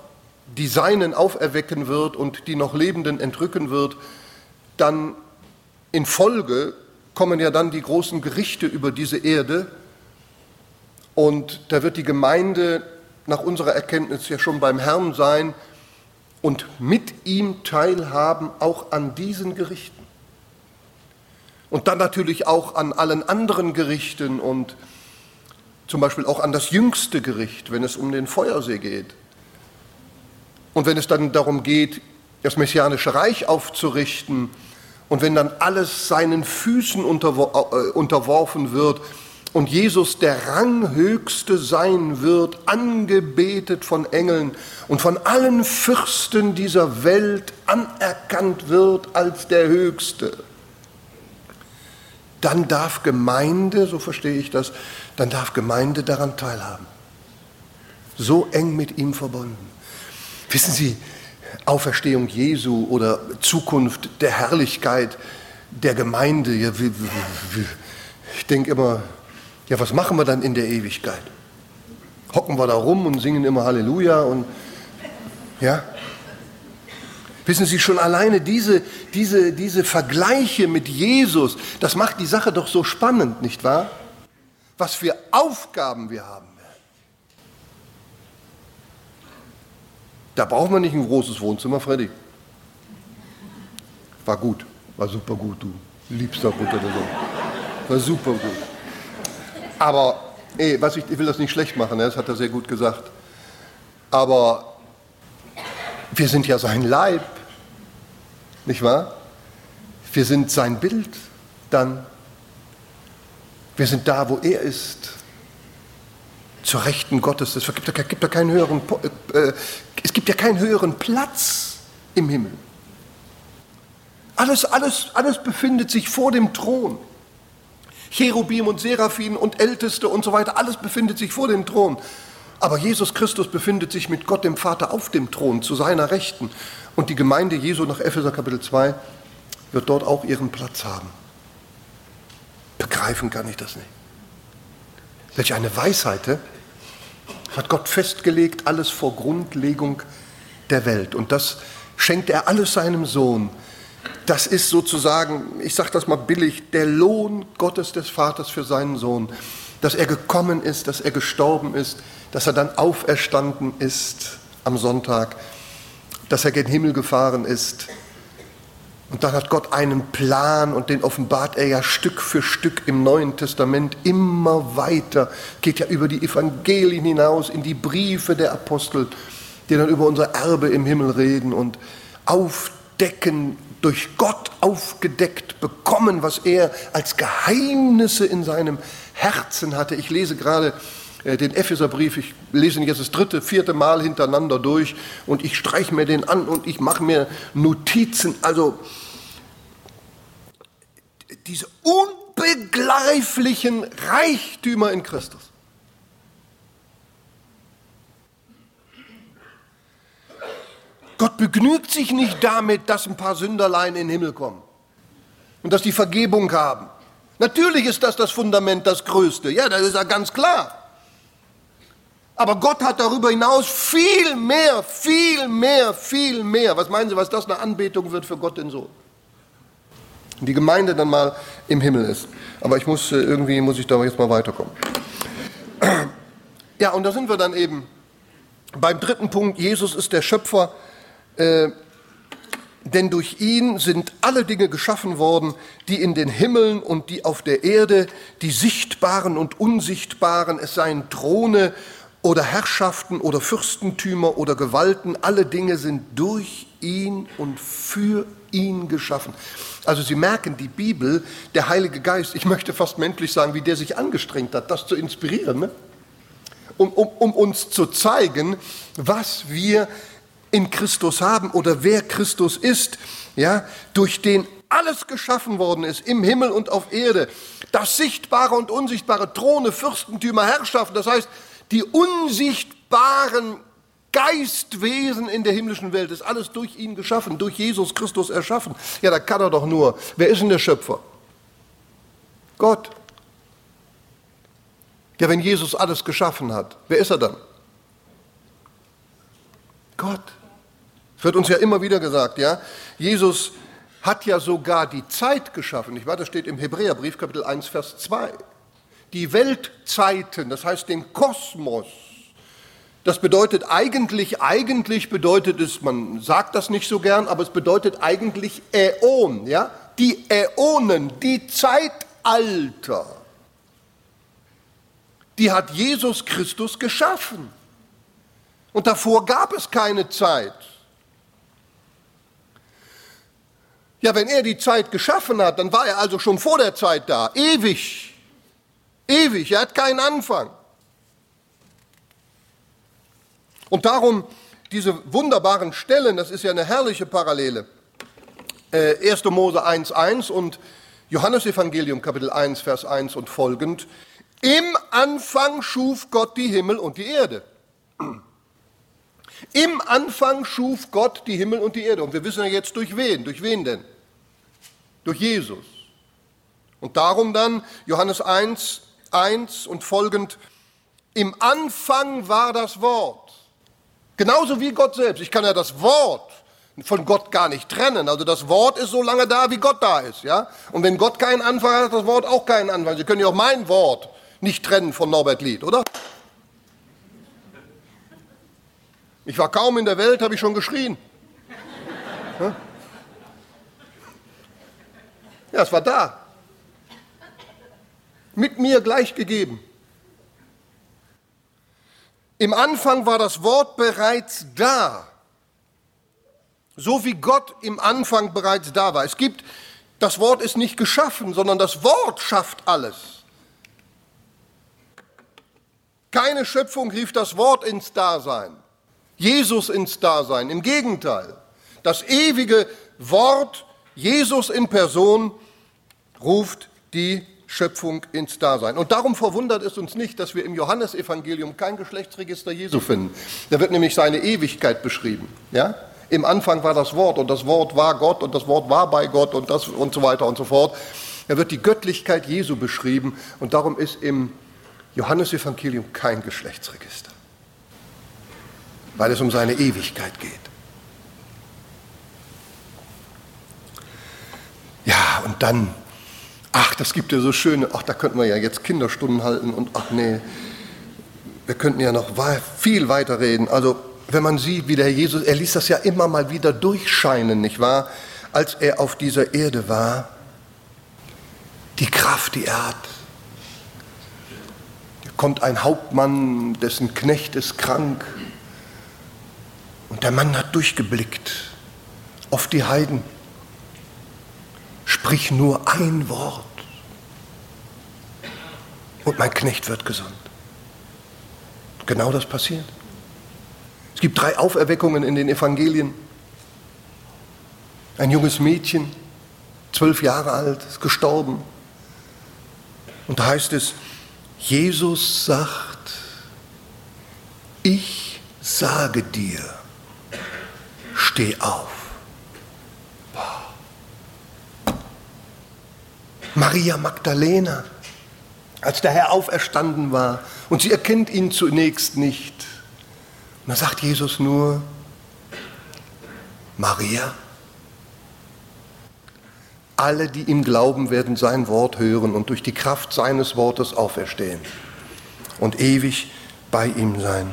Speaker 3: die Seinen auferwecken wird und die noch Lebenden entrücken wird, dann in Folge kommen ja dann die großen Gerichte über diese Erde und da wird die Gemeinde nach unserer Erkenntnis ja schon beim Herrn sein und mit ihm teilhaben auch an diesen Gerichten. Und dann natürlich auch an allen anderen Gerichten und zum Beispiel auch an das jüngste Gericht, wenn es um den Feuersee geht. Und wenn es dann darum geht, das messianische Reich aufzurichten und wenn dann alles seinen Füßen äh, unterworfen wird und Jesus der Ranghöchste sein wird, angebetet von Engeln und von allen Fürsten dieser Welt anerkannt wird als der Höchste, dann darf Gemeinde, so verstehe ich das, dann darf Gemeinde daran teilhaben. So eng mit ihm verbunden. Wissen Sie, Auferstehung Jesu oder Zukunft der Herrlichkeit der Gemeinde, ich denke immer, ja, was machen wir dann in der Ewigkeit? Hocken wir da rum und singen immer Halleluja und ja? Wissen Sie schon alleine diese, diese, diese Vergleiche mit Jesus, das macht die Sache doch so spannend, nicht wahr? Was für Aufgaben wir haben Da braucht man nicht ein großes Wohnzimmer, Freddy. War gut, war super gut, du liebster Bruder der Sonne. War super gut. Aber, ey, was ich, ich will das nicht schlecht machen, ne? das hat er sehr gut gesagt. Aber wir sind ja sein Leib, nicht wahr? Wir sind sein Bild dann. Wir sind da, wo er ist. Zur Rechten Gottes. Es gibt ja, gibt keinen höheren, äh, es gibt ja keinen höheren Platz im Himmel. Alles, alles, alles befindet sich vor dem Thron. Cherubim und Seraphim und Älteste und so weiter, alles befindet sich vor dem Thron. Aber Jesus Christus befindet sich mit Gott dem Vater auf dem Thron zu seiner Rechten. Und die Gemeinde Jesu nach Epheser Kapitel 2 wird dort auch ihren Platz haben. Begreifen kann ich das nicht. Welch eine Weisheit hat Gott festgelegt, alles vor Grundlegung der Welt. Und das schenkt er alles seinem Sohn das ist sozusagen, ich sage das mal billig, der Lohn Gottes des Vaters für seinen Sohn, dass er gekommen ist, dass er gestorben ist, dass er dann auferstanden ist am Sonntag, dass er gen Himmel gefahren ist. Und dann hat Gott einen Plan und den offenbart er ja Stück für Stück im Neuen Testament immer weiter, geht ja über die Evangelien hinaus in die Briefe der Apostel, die dann über unser Erbe im Himmel reden und aufdecken, durch Gott aufgedeckt bekommen, was er als Geheimnisse in seinem Herzen hatte. Ich lese gerade äh, den Epheserbrief, ich lese ihn jetzt das dritte, vierte Mal hintereinander durch und ich streiche mir den an und ich mache mir Notizen. Also diese unbegreiflichen Reichtümer in Christus. Gott begnügt sich nicht damit, dass ein paar Sünderlein in den Himmel kommen und dass die Vergebung haben. Natürlich ist das das Fundament, das Größte. Ja, das ist ja ganz klar. Aber Gott hat darüber hinaus viel mehr, viel mehr, viel mehr. Was meinen Sie, was das eine Anbetung wird für Gott den Sohn? Die Gemeinde dann mal im Himmel ist. Aber ich muss äh, irgendwie, muss ich da jetzt mal weiterkommen. Ja, und da sind wir dann eben beim dritten Punkt. Jesus ist der Schöpfer äh, denn durch ihn sind alle Dinge geschaffen worden, die in den Himmeln und die auf der Erde, die sichtbaren und unsichtbaren, es seien Throne oder Herrschaften oder Fürstentümer oder Gewalten, alle Dinge sind durch ihn und für ihn geschaffen. Also Sie merken, die Bibel, der Heilige Geist, ich möchte fast menschlich sagen, wie der sich angestrengt hat, das zu inspirieren, ne? um, um, um uns zu zeigen, was wir in Christus haben oder wer Christus ist, ja, durch den alles geschaffen worden ist, im Himmel und auf Erde, das Sichtbare und Unsichtbare, Throne, Fürstentümer, Herrschaften, das heißt, die unsichtbaren Geistwesen in der himmlischen Welt ist alles durch ihn geschaffen, durch Jesus Christus erschaffen. Ja, da kann er doch nur. Wer ist denn der Schöpfer? Gott. Ja, wenn Jesus alles geschaffen hat, wer ist er dann? Gott. Es wird uns ja immer wieder gesagt, ja. Jesus hat ja sogar die Zeit geschaffen. Ich weiß, das steht im Hebräerbrief, Kapitel 1, Vers 2. Die Weltzeiten, das heißt den Kosmos, das bedeutet eigentlich, eigentlich bedeutet es, man sagt das nicht so gern, aber es bedeutet eigentlich Äon, ja? Die Äonen, die Zeitalter, die hat Jesus Christus geschaffen. Und davor gab es keine Zeit. Ja, wenn er die Zeit geschaffen hat, dann war er also schon vor der Zeit da, ewig. Ewig, er hat keinen Anfang. Und darum diese wunderbaren Stellen, das ist ja eine herrliche Parallele. Äh, 1. Mose 1.1 und Johannesevangelium Kapitel 1, Vers 1 und folgend. Im Anfang schuf Gott die Himmel und die Erde. Im Anfang schuf Gott die Himmel und die Erde. Und wir wissen ja jetzt durch wen. Durch wen denn? Durch Jesus. Und darum dann Johannes 1, 1 und folgend. Im Anfang war das Wort. Genauso wie Gott selbst. Ich kann ja das Wort von Gott gar nicht trennen. Also das Wort ist so lange da, wie Gott da ist. Ja? Und wenn Gott keinen Anfang hat, hat das Wort auch keinen Anfang. Sie können ja auch mein Wort nicht trennen von Norbert Lied, oder? Ich war kaum in der Welt, habe ich schon geschrien. Ja, es war da. Mit mir gleichgegeben. Im Anfang war das Wort bereits da. So wie Gott im Anfang bereits da war. Es gibt, das Wort ist nicht geschaffen, sondern das Wort schafft alles. Keine Schöpfung rief das Wort ins Dasein, Jesus ins Dasein. Im Gegenteil, das ewige Wort, Jesus in Person, ruft die Schöpfung ins Dasein. Und darum verwundert es uns nicht, dass wir im Johannesevangelium kein Geschlechtsregister Jesu finden. Da wird nämlich seine Ewigkeit beschrieben. Ja? Im Anfang war das Wort und das Wort war Gott und das Wort war bei Gott und, das, und so weiter und so fort. Da wird die Göttlichkeit Jesu beschrieben und darum ist im Johannesevangelium kein Geschlechtsregister, weil es um seine Ewigkeit geht. Ja, und dann ach, das gibt ja so schöne, ach, da könnten wir ja jetzt Kinderstunden halten und ach nee, wir könnten ja noch viel weiter reden. Also, wenn man sieht, wie der Jesus, er ließ das ja immer mal wieder durchscheinen, nicht wahr? Als er auf dieser Erde war, die Kraft, die er hat. Da kommt ein Hauptmann, dessen Knecht ist krank. Und der Mann hat durchgeblickt auf die Heiden Sprich nur ein Wort und mein Knecht wird gesund. Genau das passiert. Es gibt drei Auferweckungen in den Evangelien. Ein junges Mädchen, zwölf Jahre alt, ist gestorben. Und da heißt es, Jesus sagt, ich sage dir, steh auf. Maria Magdalena, als der Herr auferstanden war und sie erkennt ihn zunächst nicht. Und da sagt Jesus nur, Maria, alle, die ihm glauben, werden sein Wort hören und durch die Kraft seines Wortes auferstehen und ewig bei ihm sein.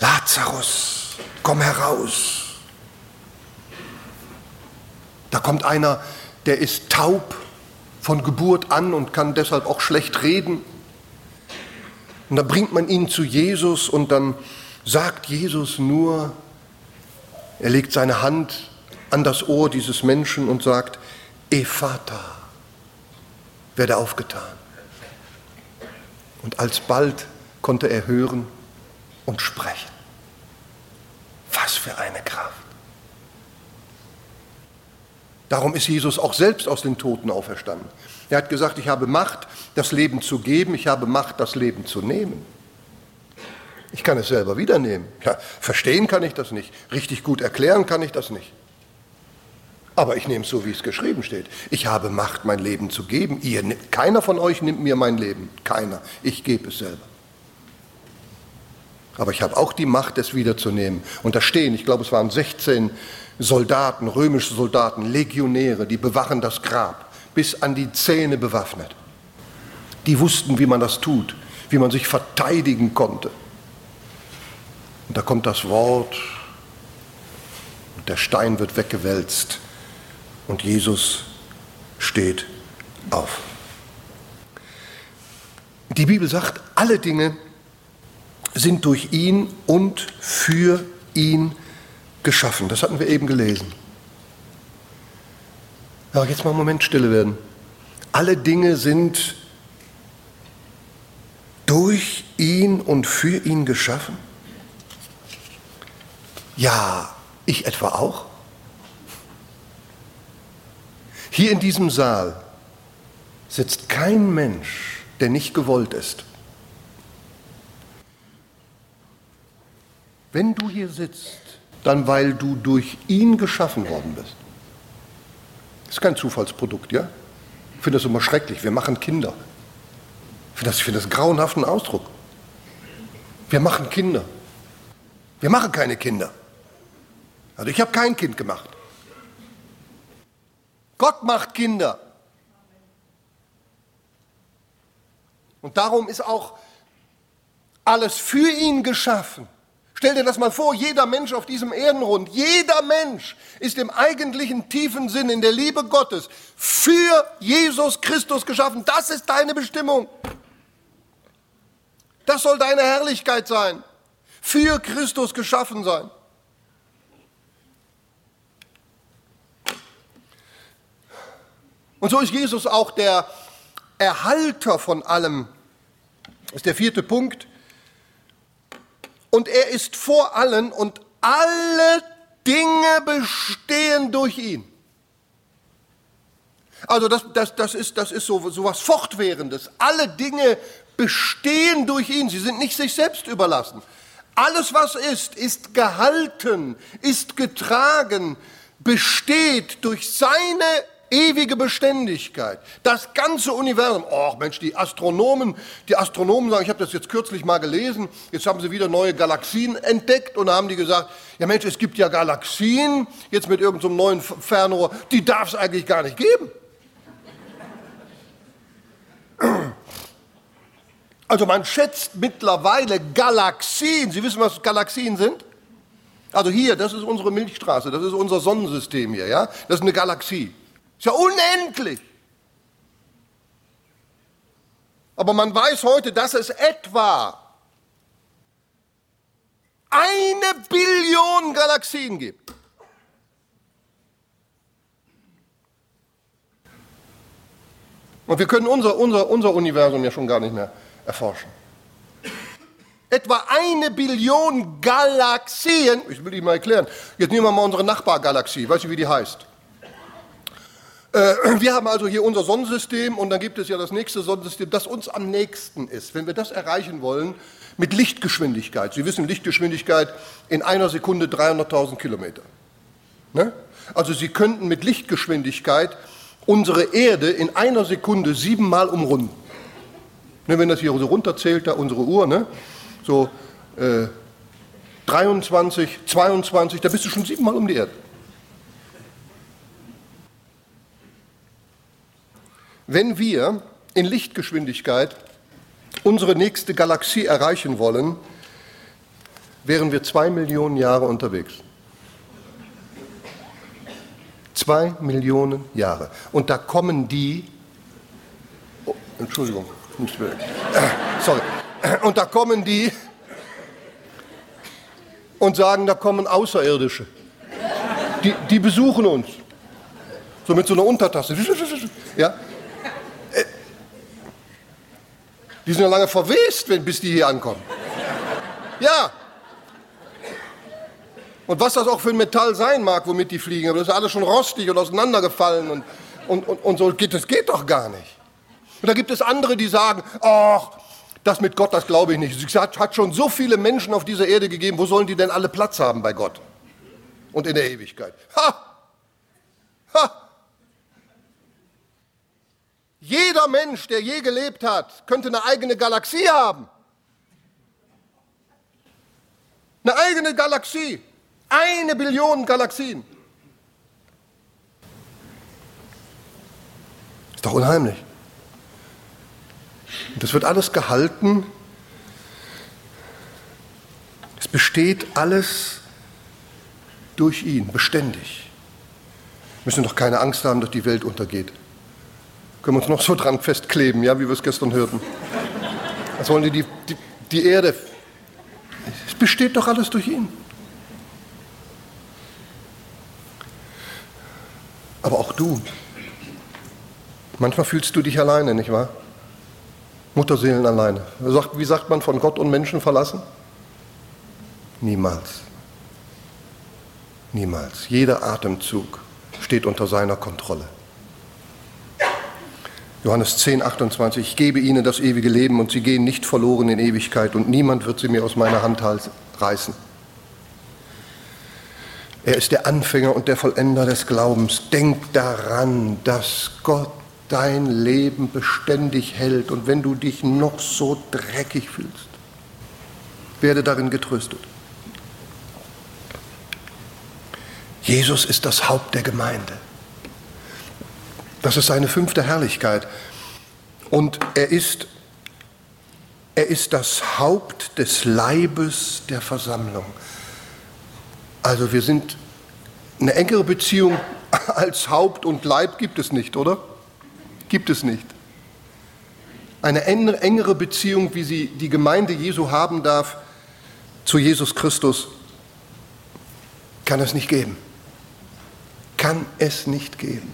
Speaker 3: Lazarus, komm heraus. Da kommt einer, der ist taub von Geburt an und kann deshalb auch schlecht reden. Und dann bringt man ihn zu Jesus und dann sagt Jesus nur, er legt seine Hand an das Ohr dieses Menschen und sagt, Ephata, werde aufgetan. Und alsbald konnte er hören und sprechen. Was für eine Kraft. Darum ist Jesus auch selbst aus den Toten auferstanden. Er hat gesagt, ich habe Macht, das Leben zu geben, ich habe Macht, das Leben zu nehmen. Ich kann es selber wiedernehmen. Ja, verstehen kann ich das nicht. Richtig gut erklären kann ich das nicht. Aber ich nehme es so, wie es geschrieben steht. Ich habe Macht, mein Leben zu geben. Ihr, keiner von euch nimmt mir mein Leben. Keiner. Ich gebe es selber. Aber ich habe auch die Macht, es wiederzunehmen. Und da stehen, ich glaube, es waren 16 Soldaten, römische Soldaten, Legionäre, die bewachen das Grab, bis an die Zähne bewaffnet. Die wussten, wie man das tut, wie man sich verteidigen konnte. Und da kommt das Wort und der Stein wird weggewälzt und Jesus steht auf. Die Bibel sagt, alle Dinge sind durch ihn und für ihn geschaffen. Das hatten wir eben gelesen. Aber jetzt mal einen Moment stille werden. Alle Dinge sind durch ihn und für ihn geschaffen? Ja, ich etwa auch. Hier in diesem Saal sitzt kein Mensch, der nicht gewollt ist. Wenn du hier sitzt, dann weil du durch ihn geschaffen worden bist. Das ist kein Zufallsprodukt, ja? Ich finde das immer schrecklich. Wir machen Kinder. Ich finde das, find das grauenhaften Ausdruck. Wir machen Kinder. Wir machen keine Kinder. Also ich habe kein Kind gemacht. Gott macht Kinder. Und darum ist auch alles für ihn geschaffen. Stell dir das mal vor, jeder Mensch auf diesem Erdenrund, jeder Mensch ist im eigentlichen tiefen Sinn in der Liebe Gottes für Jesus Christus geschaffen. Das ist deine Bestimmung. Das soll deine Herrlichkeit sein. Für Christus geschaffen sein. Und so ist Jesus auch der Erhalter von allem. Das ist der vierte Punkt. Und er ist vor allen und alle Dinge bestehen durch ihn. Also das, das, das ist, das ist so, so was Fortwährendes. Alle Dinge bestehen durch ihn. Sie sind nicht sich selbst überlassen. Alles, was ist, ist gehalten, ist getragen, besteht durch seine ewige Beständigkeit. Das ganze Universum. Oh Mensch, die Astronomen, die Astronomen sagen, ich habe das jetzt kürzlich mal gelesen, jetzt haben sie wieder neue Galaxien entdeckt und haben die gesagt, ja Mensch, es gibt ja Galaxien, jetzt mit irgendeinem so neuen Fernrohr, die darf es eigentlich gar nicht geben. [CLEARS THROAT] Also man schätzt mittlerweile Galaxien. Sie wissen, was Galaxien sind? Also hier, das ist unsere Milchstraße, das ist unser Sonnensystem hier, ja? Das ist eine Galaxie. Ist ja unendlich. Aber man weiß heute, dass es etwa eine Billion Galaxien gibt. Und wir können unser, unser, unser Universum ja schon gar nicht mehr erforschen. Etwa eine Billion Galaxien, ich will die mal erklären. Jetzt nehmen wir mal unsere Nachbargalaxie, weißt du, wie die heißt? Äh, wir haben also hier unser Sonnensystem und dann gibt es ja das nächste Sonnensystem, das uns am nächsten ist. Wenn wir das erreichen wollen, mit Lichtgeschwindigkeit. Sie wissen, Lichtgeschwindigkeit in einer Sekunde 300.000 Kilometer. Ne? Also Sie könnten mit Lichtgeschwindigkeit unsere Erde in einer Sekunde siebenmal umrunden. Ne, wenn das hier so runterzählt, da unsere Uhr, ne? so äh, 23, 22, da bist du schon siebenmal um die Erde. Wenn wir in Lichtgeschwindigkeit unsere nächste Galaxie erreichen wollen, wären wir zwei Millionen Jahre unterwegs. Zwei Millionen Jahre. Und da kommen die, oh, Entschuldigung, nicht mehr, äh, sorry, und da kommen die und sagen, da kommen Außerirdische. Die, die besuchen uns. So mit so einer Untertasse. Ja? Die sind ja lange verwest, wenn, bis die hier ankommen. Ja. Und was das auch für ein Metall sein mag, womit die fliegen, aber das ist alles schon rostig und auseinandergefallen und, und, und, und so geht das geht doch gar nicht. Und da gibt es andere, die sagen, ach, Das mit Gott, das glaube ich nicht. Es hat schon so viele Menschen auf dieser Erde gegeben, wo sollen die denn alle Platz haben bei Gott? Und in der Ewigkeit. Ha! Ha! Jeder Mensch, der je gelebt hat, könnte eine eigene Galaxie haben. Eine eigene Galaxie. Eine Billion Galaxien. Ist doch unheimlich. Und das wird alles gehalten. Es besteht alles durch ihn, beständig. Wir müssen doch keine Angst haben, dass die Welt untergeht. Können wir uns noch so dran festkleben, ja, wie wir es gestern hörten. Was wollen die, die, die, die Erde? Es besteht doch alles durch ihn. Aber auch du. Manchmal fühlst du dich alleine, nicht wahr? Mutterseelen alleine. Wie sagt man, von Gott und Menschen verlassen? Niemals. Niemals. Jeder Atemzug steht unter seiner Kontrolle. Johannes 10, 28, ich gebe ihnen das ewige Leben und sie gehen nicht verloren in Ewigkeit und niemand wird sie mir aus meiner Hand reißen. Er ist der Anfänger und der Vollender des Glaubens. Denk daran, dass Gott dein Leben beständig hält und wenn du dich noch so dreckig fühlst, werde darin getröstet. Jesus ist das Haupt der Gemeinde. Das ist seine fünfte Herrlichkeit. Und er ist, er ist das Haupt des Leibes der Versammlung. Also wir sind eine engere Beziehung [LAUGHS] als Haupt und Leib gibt es nicht, oder? Gibt es nicht. Eine engere Beziehung, wie sie die Gemeinde Jesu haben darf zu Jesus Christus, kann es nicht geben. Kann es nicht geben.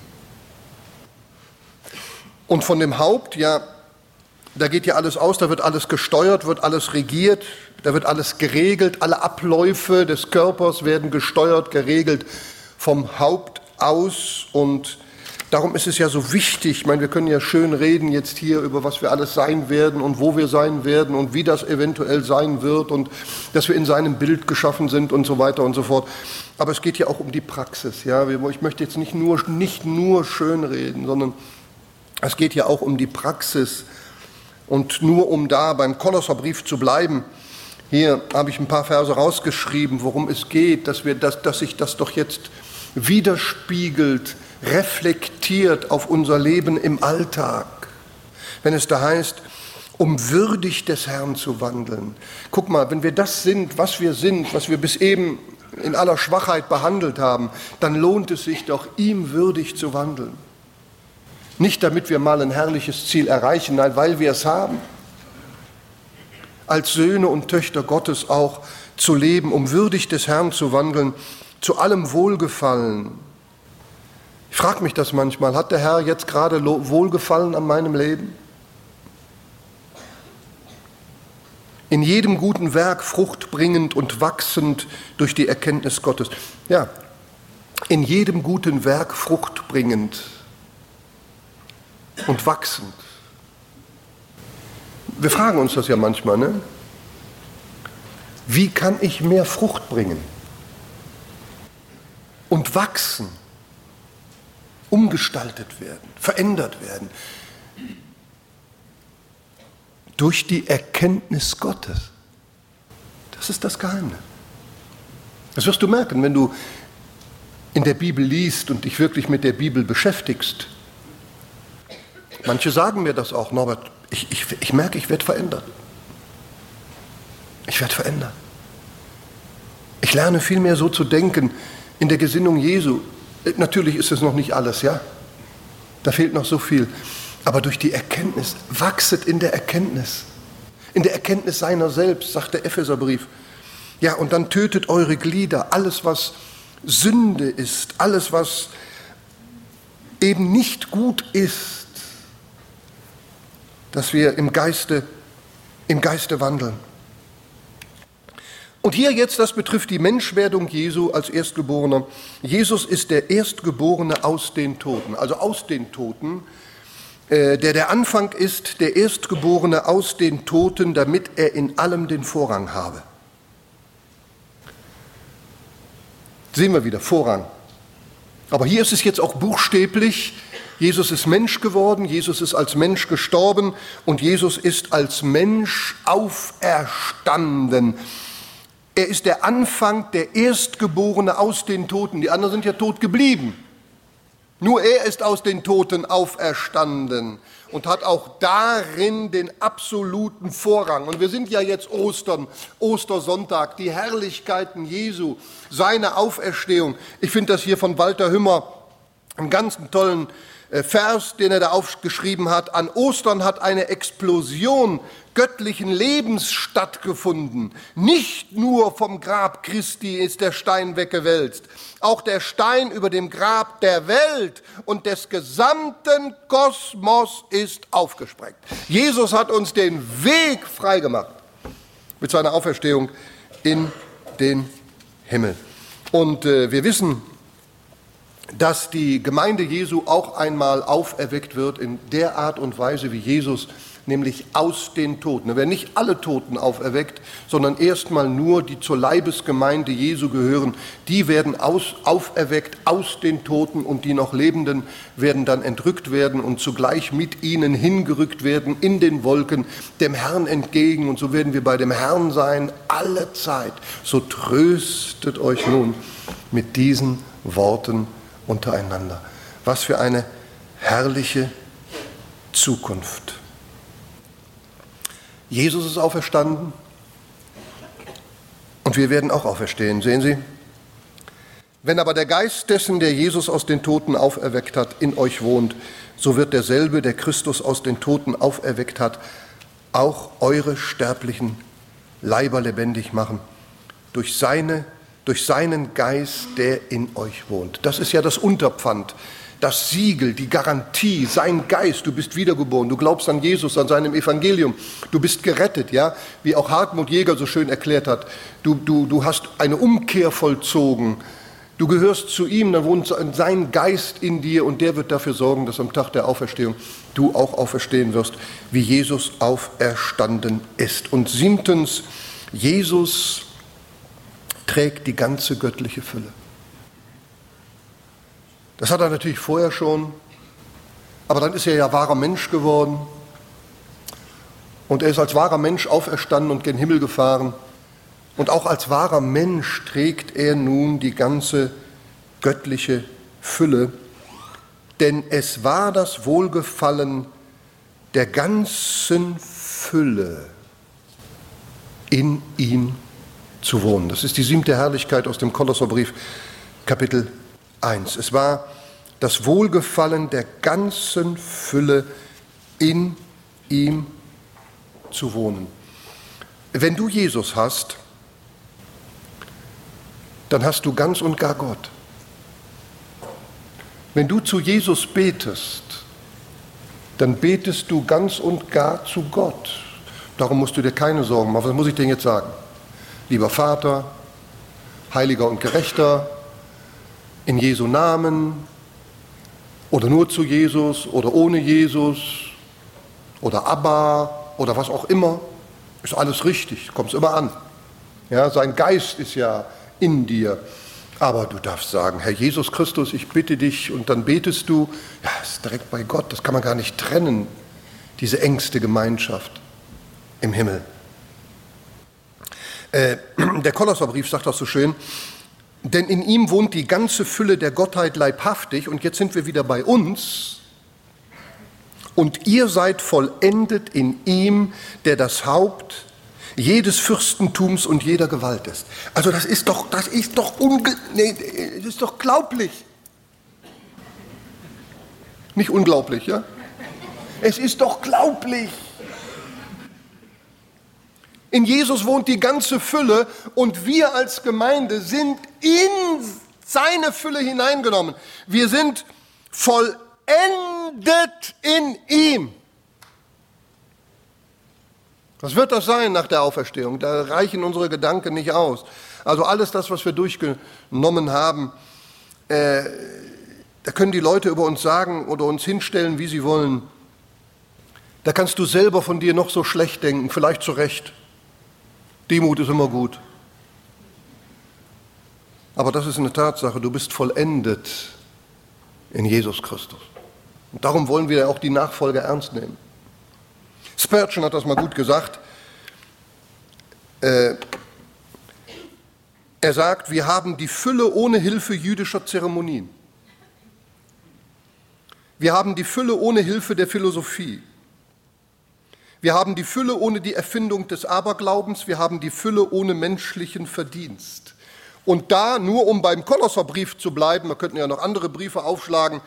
Speaker 3: Und von dem Haupt, ja, da geht ja alles aus, da wird alles gesteuert, wird alles regiert, da wird alles geregelt, alle Abläufe des Körpers werden gesteuert, geregelt vom Haupt aus und darum ist es ja so wichtig, ich meine, wir können ja schön reden jetzt hier über was wir alles sein werden und wo wir sein werden und wie das eventuell sein wird und dass wir in seinem Bild geschaffen sind und so weiter und so fort. Aber es geht ja auch um die Praxis, ja. Ich möchte jetzt nicht nur, nicht nur schön reden, sondern es geht ja auch um die Praxis. Und nur um da beim Kolosserbrief zu bleiben, hier habe ich ein paar Verse rausgeschrieben, worum es geht, dass, wir das, dass sich das doch jetzt widerspiegelt, reflektiert auf unser Leben im Alltag. Wenn es da heißt, um würdig des Herrn zu wandeln. Guck mal, wenn wir das sind, was wir sind, was wir bis eben in aller Schwachheit behandelt haben, dann lohnt es sich doch, ihm würdig zu wandeln. Nicht damit wir mal ein herrliches Ziel erreichen, nein, weil wir es haben. Als Söhne und Töchter Gottes auch zu leben, um würdig des Herrn zu wandeln, zu allem Wohlgefallen. Ich frage mich das manchmal, hat der Herr jetzt gerade Wohlgefallen an meinem Leben? In jedem guten Werk fruchtbringend und wachsend durch die Erkenntnis Gottes. Ja, in jedem guten Werk fruchtbringend und wachsend. Wir fragen uns das ja manchmal, ne? Wie kann ich mehr Frucht bringen und wachsen, umgestaltet werden, verändert werden? Durch die Erkenntnis Gottes. Das ist das Geheimnis. Das wirst du merken, wenn du in der Bibel liest und dich wirklich mit der Bibel beschäftigst. Manche sagen mir das auch, Norbert, ich, ich, ich merke, ich werde verändert. Ich werde verändert. Ich lerne vielmehr so zu denken in der Gesinnung Jesu. Natürlich ist es noch nicht alles, ja. Da fehlt noch so viel. Aber durch die Erkenntnis, wachset in der Erkenntnis. In der Erkenntnis seiner selbst, sagt der Epheserbrief. Ja, und dann tötet eure Glieder, alles was Sünde ist, alles was eben nicht gut ist, dass wir im Geiste, im Geiste wandeln. Und hier jetzt, das betrifft die Menschwerdung Jesu als Erstgeborener. Jesus ist der Erstgeborene aus den Toten, also aus den Toten. äh, der der Anfang ist, der Erstgeborene aus den Toten, damit er in allem den Vorrang habe. Sehen wir wieder, Vorrang. Aber hier ist es jetzt auch buchstäblich, Jesus ist Mensch geworden, Jesus ist als Mensch gestorben und Jesus ist als Mensch auferstanden. Er ist der Anfang, der Erstgeborene aus den Toten. Die anderen sind ja tot geblieben. Nur er ist aus den Toten auferstanden und hat auch darin den absoluten Vorrang. Und wir sind ja jetzt Ostern, Ostersonntag, die Herrlichkeiten Jesu, seine Auferstehung. Ich finde das hier von Walter Hümmer einen ganz tollen Vers, den er da aufgeschrieben hat. An Ostern hat eine Explosion göttlichen Lebens stattgefunden. Nicht nur vom Grab Christi ist der Stein weggewälzt, auch der Stein über dem Grab der Welt und des gesamten Kosmos ist aufgesprengt. Jesus hat uns den Weg freigemacht mit seiner Auferstehung in den Himmel. Und äh, wir wissen, dass die Gemeinde Jesu auch einmal auferweckt wird in der Art und Weise, wie Jesus nämlich aus den Toten. Da werden nicht alle Toten auferweckt, sondern erstmal nur die zur Leibesgemeinde Jesu gehören. Die werden aus, auferweckt aus den Toten und die noch Lebenden werden dann entrückt werden und zugleich mit ihnen hingerückt werden in den Wolken dem Herrn entgegen. Und so werden wir bei dem Herrn sein alle Zeit. So tröstet euch nun mit diesen Worten untereinander. Was für eine herrliche Zukunft. Jesus ist auferstanden und wir werden auch auferstehen. Sehen Sie? Wenn aber der Geist dessen, der Jesus aus den Toten auferweckt hat, in euch wohnt, so wird derselbe, der Christus aus den Toten auferweckt hat, auch eure sterblichen Leiber lebendig machen durch seine durch seinen Geist, der in euch wohnt. Das ist ja das Unterpfand, das Siegel, die Garantie, sein Geist, du bist wiedergeboren, du glaubst an Jesus, an seinem Evangelium, du bist gerettet, ja, wie auch Hartmut Jäger so schön erklärt hat, du, du, du hast eine Umkehr vollzogen, du gehörst zu ihm, dann wohnt sein Geist in dir und der wird dafür sorgen, dass am Tag der Auferstehung du auch auferstehen wirst, wie Jesus auferstanden ist. Und siebtens, Jesus trägt die ganze göttliche Fülle. Das hat er natürlich vorher schon, aber dann ist er ja wahrer Mensch geworden und er ist als wahrer Mensch auferstanden und gen Himmel gefahren. Und auch als wahrer Mensch trägt er nun die ganze göttliche Fülle, denn es war das Wohlgefallen der ganzen Fülle in ihm zu wohnen. Das ist die siebte Herrlichkeit aus dem Kolosserbrief, Kapitel 1. Es war das Wohlgefallen der ganzen Fülle in ihm zu wohnen. Wenn du Jesus hast, dann hast du ganz und gar Gott. Wenn du zu Jesus betest, dann betest du ganz und gar zu Gott. Darum musst du dir keine Sorgen machen. Was muss ich denn jetzt sagen? Lieber Vater, heiliger und gerechter, in Jesu Namen oder nur zu Jesus oder ohne Jesus oder Abba oder was auch immer, ist alles richtig, kommt es immer an. Ja, sein Geist ist ja in dir. Aber du darfst sagen, Herr Jesus Christus, ich bitte dich und dann betest du, ja, ist direkt bei Gott, das kann man gar nicht trennen, diese engste Gemeinschaft im Himmel. Äh, der Kolosserbrief sagt das so schön, denn in ihm wohnt die ganze Fülle der Gottheit leibhaftig und jetzt sind wir wieder bei uns. Und ihr seid vollendet in ihm, der das Haupt jedes Fürstentums und jeder Gewalt ist. Also das ist doch, das ist doch, unge nee, das ist doch glaublich. Nicht unglaublich, ja? Es ist doch glaublich. In Jesus wohnt die ganze Fülle und wir als Gemeinde sind in seine Fülle hineingenommen. Wir sind vollendet in ihm. Was wird das sein nach der Auferstehung? Da reichen unsere Gedanken nicht aus. Also alles das, was wir durchgenommen haben, äh, da können die Leute über uns sagen oder uns hinstellen, wie sie wollen. Da kannst du selber von dir noch so schlecht denken, vielleicht zu Recht. Demut ist immer gut. Aber das ist eine Tatsache, du bist vollendet in Jesus Christus. Und darum wollen wir auch die Nachfolge ernst nehmen. Spurgeon hat das mal gut gesagt. Äh, er sagt, wir haben die Fülle ohne Hilfe jüdischer Zeremonien. Wir haben die Fülle ohne Hilfe der Philosophie. Wir haben die Fülle ohne die Erfindung des Aberglaubens. Wir haben die Fülle ohne menschlichen Verdienst. Und da, nur um beim Kolosserbrief zu bleiben, wir könnten ja noch andere Briefe aufschlagen,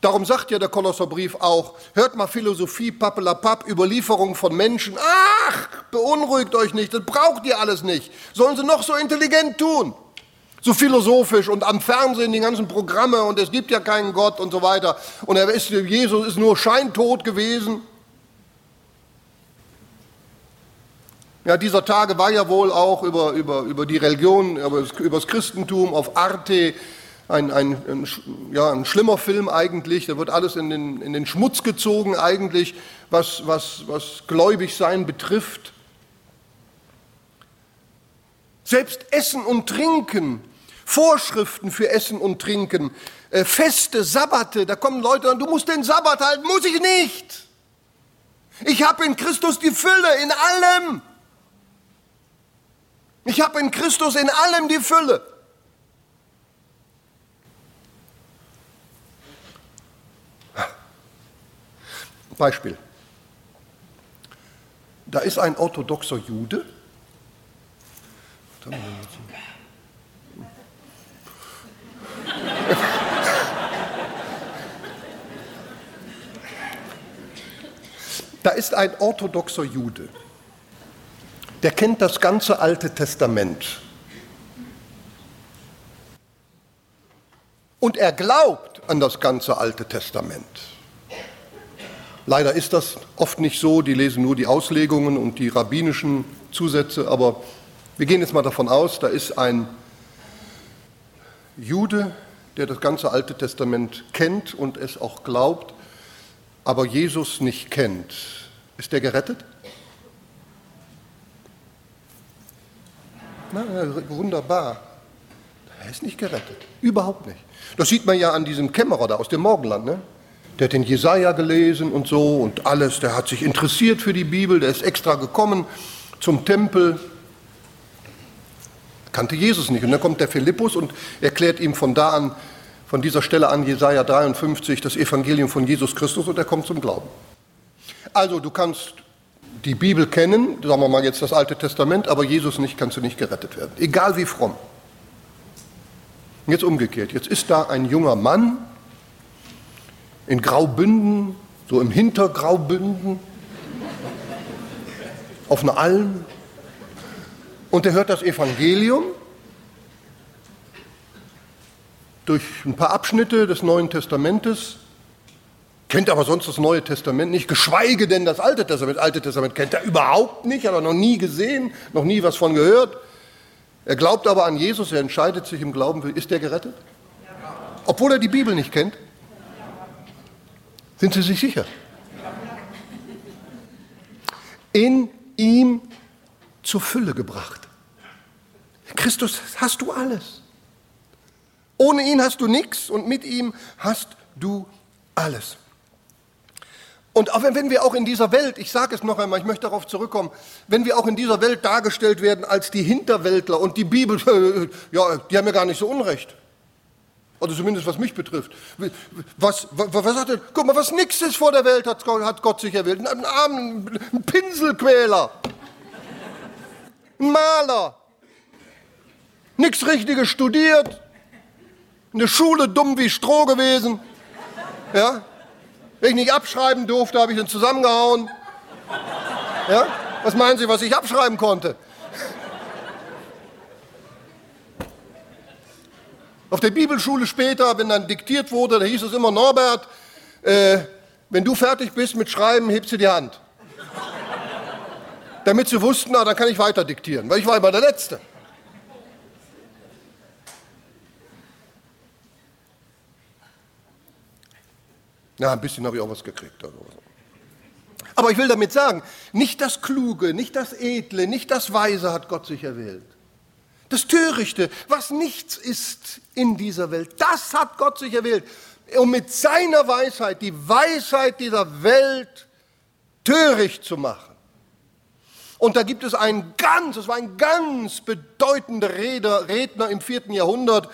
Speaker 3: darum sagt ja der Kolosserbrief auch, hört mal Philosophie, Pappelapapp, Überlieferung von Menschen, ach, beunruhigt euch nicht, das braucht ihr alles nicht. Sollen sie noch so intelligent tun? so philosophisch und am Fernsehen die ganzen Programme und es gibt ja keinen Gott und so weiter. Und er ist, Jesus ist nur scheintot gewesen. Ja, dieser Tage war ja wohl auch über, über, über die Religion, über das, über das Christentum auf Arte ein, ein, ein, ja, ein schlimmer Film eigentlich. Da wird alles in den, in den Schmutz gezogen eigentlich, was, was, was gläubig sein betrifft. Selbst Essen und Trinken Vorschriften für Essen und Trinken, äh, Feste, Sabbate, da kommen Leute und du musst den Sabbat halten, muss ich nicht. Ich habe in Christus die Fülle in allem. Ich habe in Christus in allem die Fülle. Beispiel. Da ist ein orthodoxer Jude. Da ist ein orthodoxer Jude, der kennt das ganze Alte Testament. Und er glaubt an das ganze Alte Testament. Leider ist das oft nicht so, die lesen nur die Auslegungen und die rabbinischen Zusätze, aber wir gehen jetzt mal davon aus, da ist ein Jude, der das ganze Alte Testament kennt und es auch glaubt aber Jesus nicht kennt, ist der gerettet? Na, wunderbar. Er ist nicht gerettet. Überhaupt nicht. Das sieht man ja an diesem Kämmerer da aus dem Morgenland. Ne? Der hat den Jesaja gelesen und so und alles. Der hat sich interessiert für die Bibel. Der ist extra gekommen zum Tempel. Kannte Jesus nicht. Und dann kommt der Philippus und erklärt ihm von da an, von dieser Stelle an Jesaja 53 das Evangelium von Jesus Christus und er kommt zum Glauben. Also du kannst die Bibel kennen, sagen wir mal jetzt das Alte Testament, aber Jesus nicht, kannst du nicht gerettet werden. Egal wie fromm. Jetzt umgekehrt. Jetzt ist da ein junger Mann in Graubünden, so im Hintergraubünden, auf einer Alm, und er hört das Evangelium durch ein paar Abschnitte des Neuen Testamentes, kennt aber sonst das Neue Testament nicht, geschweige denn das Alte Testament. Das Alte Testament kennt er überhaupt nicht, hat er noch nie gesehen, noch nie was von gehört. Er glaubt aber an Jesus, er entscheidet sich im Glauben, ist er gerettet? Obwohl er die Bibel nicht kennt? Sind Sie sich sicher? In ihm zur Fülle gebracht. Christus hast du alles. Ohne ihn hast du nichts und mit ihm hast du alles. Und auch wenn wir auch in dieser Welt, ich sage es noch einmal, ich möchte darauf zurückkommen, wenn wir auch in dieser Welt dargestellt werden als die Hinterwäldler und die Bibel, [LAUGHS] ja, die haben ja gar nicht so Unrecht. Also zumindest was mich betrifft. Was, was, was hat denn, guck mal, was nix ist vor der Welt, hat, hat Gott sich erwählt. Ein armen ein Pinselquäler, ein Maler, nichts Richtiges studiert, in der Schule dumm wie Stroh gewesen. Ja? Wenn ich nicht abschreiben durfte, habe ich ihn zusammengehauen. Ja? Was meinen Sie, was ich abschreiben konnte? Auf der Bibelschule später, wenn dann diktiert wurde, da hieß es immer, Norbert, äh, wenn du fertig bist mit Schreiben, hebst du die Hand. Damit sie wussten, na, dann kann ich weiter diktieren, weil ich war immer der Letzte. Ja, ein bisschen habe ich auch was gekriegt. Also. Aber ich will damit sagen, nicht das Kluge, nicht das Edle, nicht das Weise hat Gott sich erwählt. Das Törichte, was nichts ist in dieser Welt, das hat Gott sich erwählt, um mit seiner Weisheit die Weisheit dieser Welt töricht zu machen. Und da gibt es einen ganz, es war ein ganz bedeutender Redner im vierten Jahrhundert,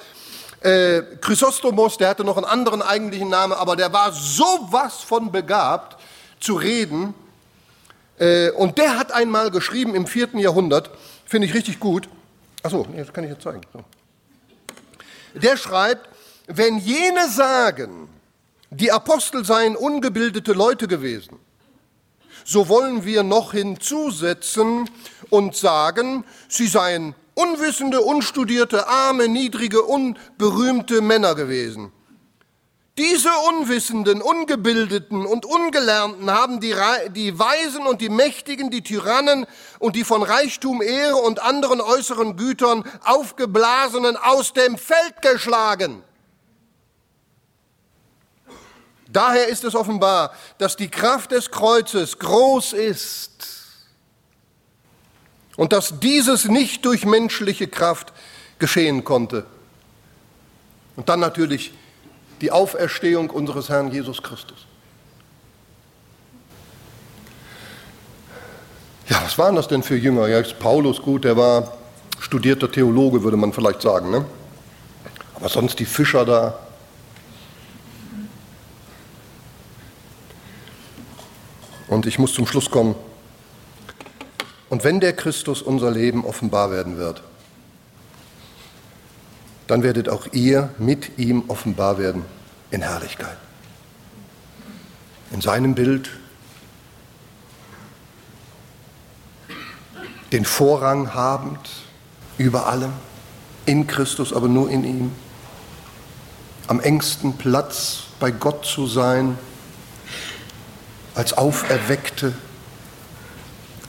Speaker 3: äh, Chrysostomos, der hatte noch einen anderen eigentlichen Namen, aber der war sowas von begabt zu reden. Äh, und der hat einmal geschrieben im vierten Jahrhundert, finde ich richtig gut. Achso, das kann ich jetzt zeigen. So. Der schreibt, wenn jene sagen, die Apostel seien ungebildete Leute gewesen, so wollen wir noch hinzusetzen und sagen, sie seien unwissende, unstudierte, arme, niedrige, unberühmte Männer gewesen. Diese Unwissenden, Ungebildeten und Ungelernten haben die, die Weisen und die Mächtigen, die Tyrannen und die von Reichtum, Ehre und anderen äußeren Gütern aufgeblasenen aus dem Feld geschlagen. Daher ist es offenbar, dass die Kraft des Kreuzes groß ist und dass dieses nicht durch menschliche Kraft geschehen konnte. Und dann natürlich die Auferstehung unseres Herrn Jesus Christus. Ja, was waren das denn für Jünger? Ja, Paulus gut, der war studierter Theologe, würde man vielleicht sagen. Ne? Aber sonst die Fischer da. Und ich muss zum Schluss kommen. Und wenn der Christus unser Leben offenbar werden wird, dann werdet auch ihr mit ihm offenbar werden in Herrlichkeit. In seinem Bild den Vorrang habend über allem, in Christus, aber nur in ihm, am engsten Platz bei Gott zu sein, als Auferweckte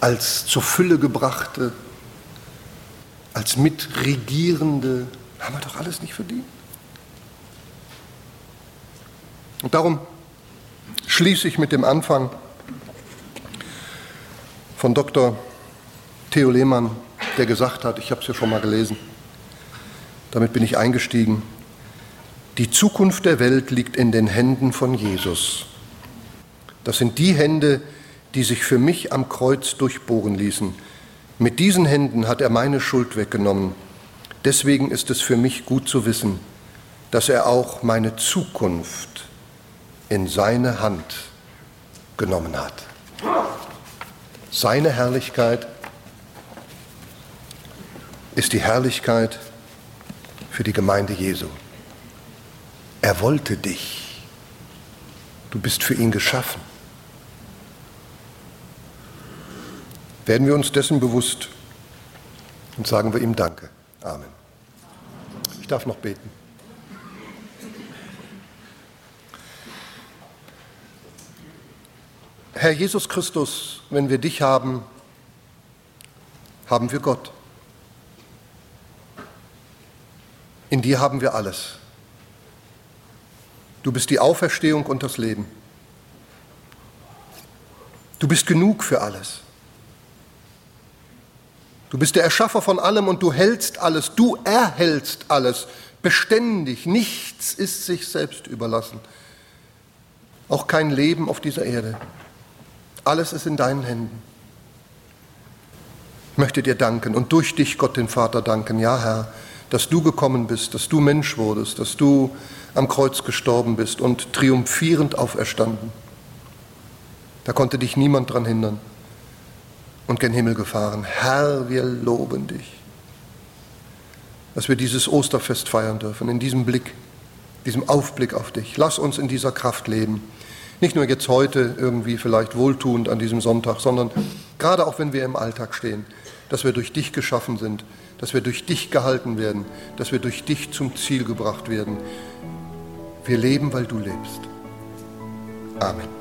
Speaker 3: als zur Fülle gebrachte, als Mitregierende, haben wir doch alles nicht verdient. Und darum schließe ich mit dem Anfang von Dr. Theo Lehmann, der gesagt hat, ich habe es ja schon mal gelesen, damit bin ich eingestiegen, die Zukunft der Welt liegt in den Händen von Jesus. Das sind die Hände, die die sich für mich am Kreuz durchbohren ließen. Mit diesen Händen hat er meine Schuld weggenommen. Deswegen ist es für mich gut zu wissen, dass er auch meine Zukunft in seine Hand genommen hat. Seine Herrlichkeit ist die Herrlichkeit für die Gemeinde Jesu. Er wollte dich. Du bist für ihn geschaffen. Werden wir uns dessen bewusst und sagen wir ihm Danke. Amen. Ich darf noch beten. Herr Jesus Christus, wenn wir dich haben, haben wir Gott. In dir haben wir alles. Du bist die Auferstehung und das Leben. Du bist genug für alles. Du bist der Erschaffer von allem und du hältst alles, du erhältst alles, beständig. Nichts ist sich selbst überlassen. Auch kein Leben auf dieser Erde. Alles ist in deinen Händen. Ich möchte dir danken und durch dich, Gott den Vater, danken. Ja, Herr, dass du gekommen bist, dass du Mensch wurdest, dass du am Kreuz gestorben bist und triumphierend auferstanden. Da konnte dich niemand daran hindern und gen Himmel gefahren. Herr, wir loben dich, dass wir dieses Osterfest feiern dürfen, in diesem Blick, diesem Aufblick auf dich. Lass uns in dieser Kraft leben. Nicht nur jetzt heute irgendwie vielleicht wohltuend an diesem Sonntag, sondern gerade auch wenn wir im Alltag stehen, dass wir durch dich geschaffen sind, dass wir durch dich gehalten werden, dass wir durch dich zum Ziel gebracht werden. Wir leben, weil du lebst. Amen.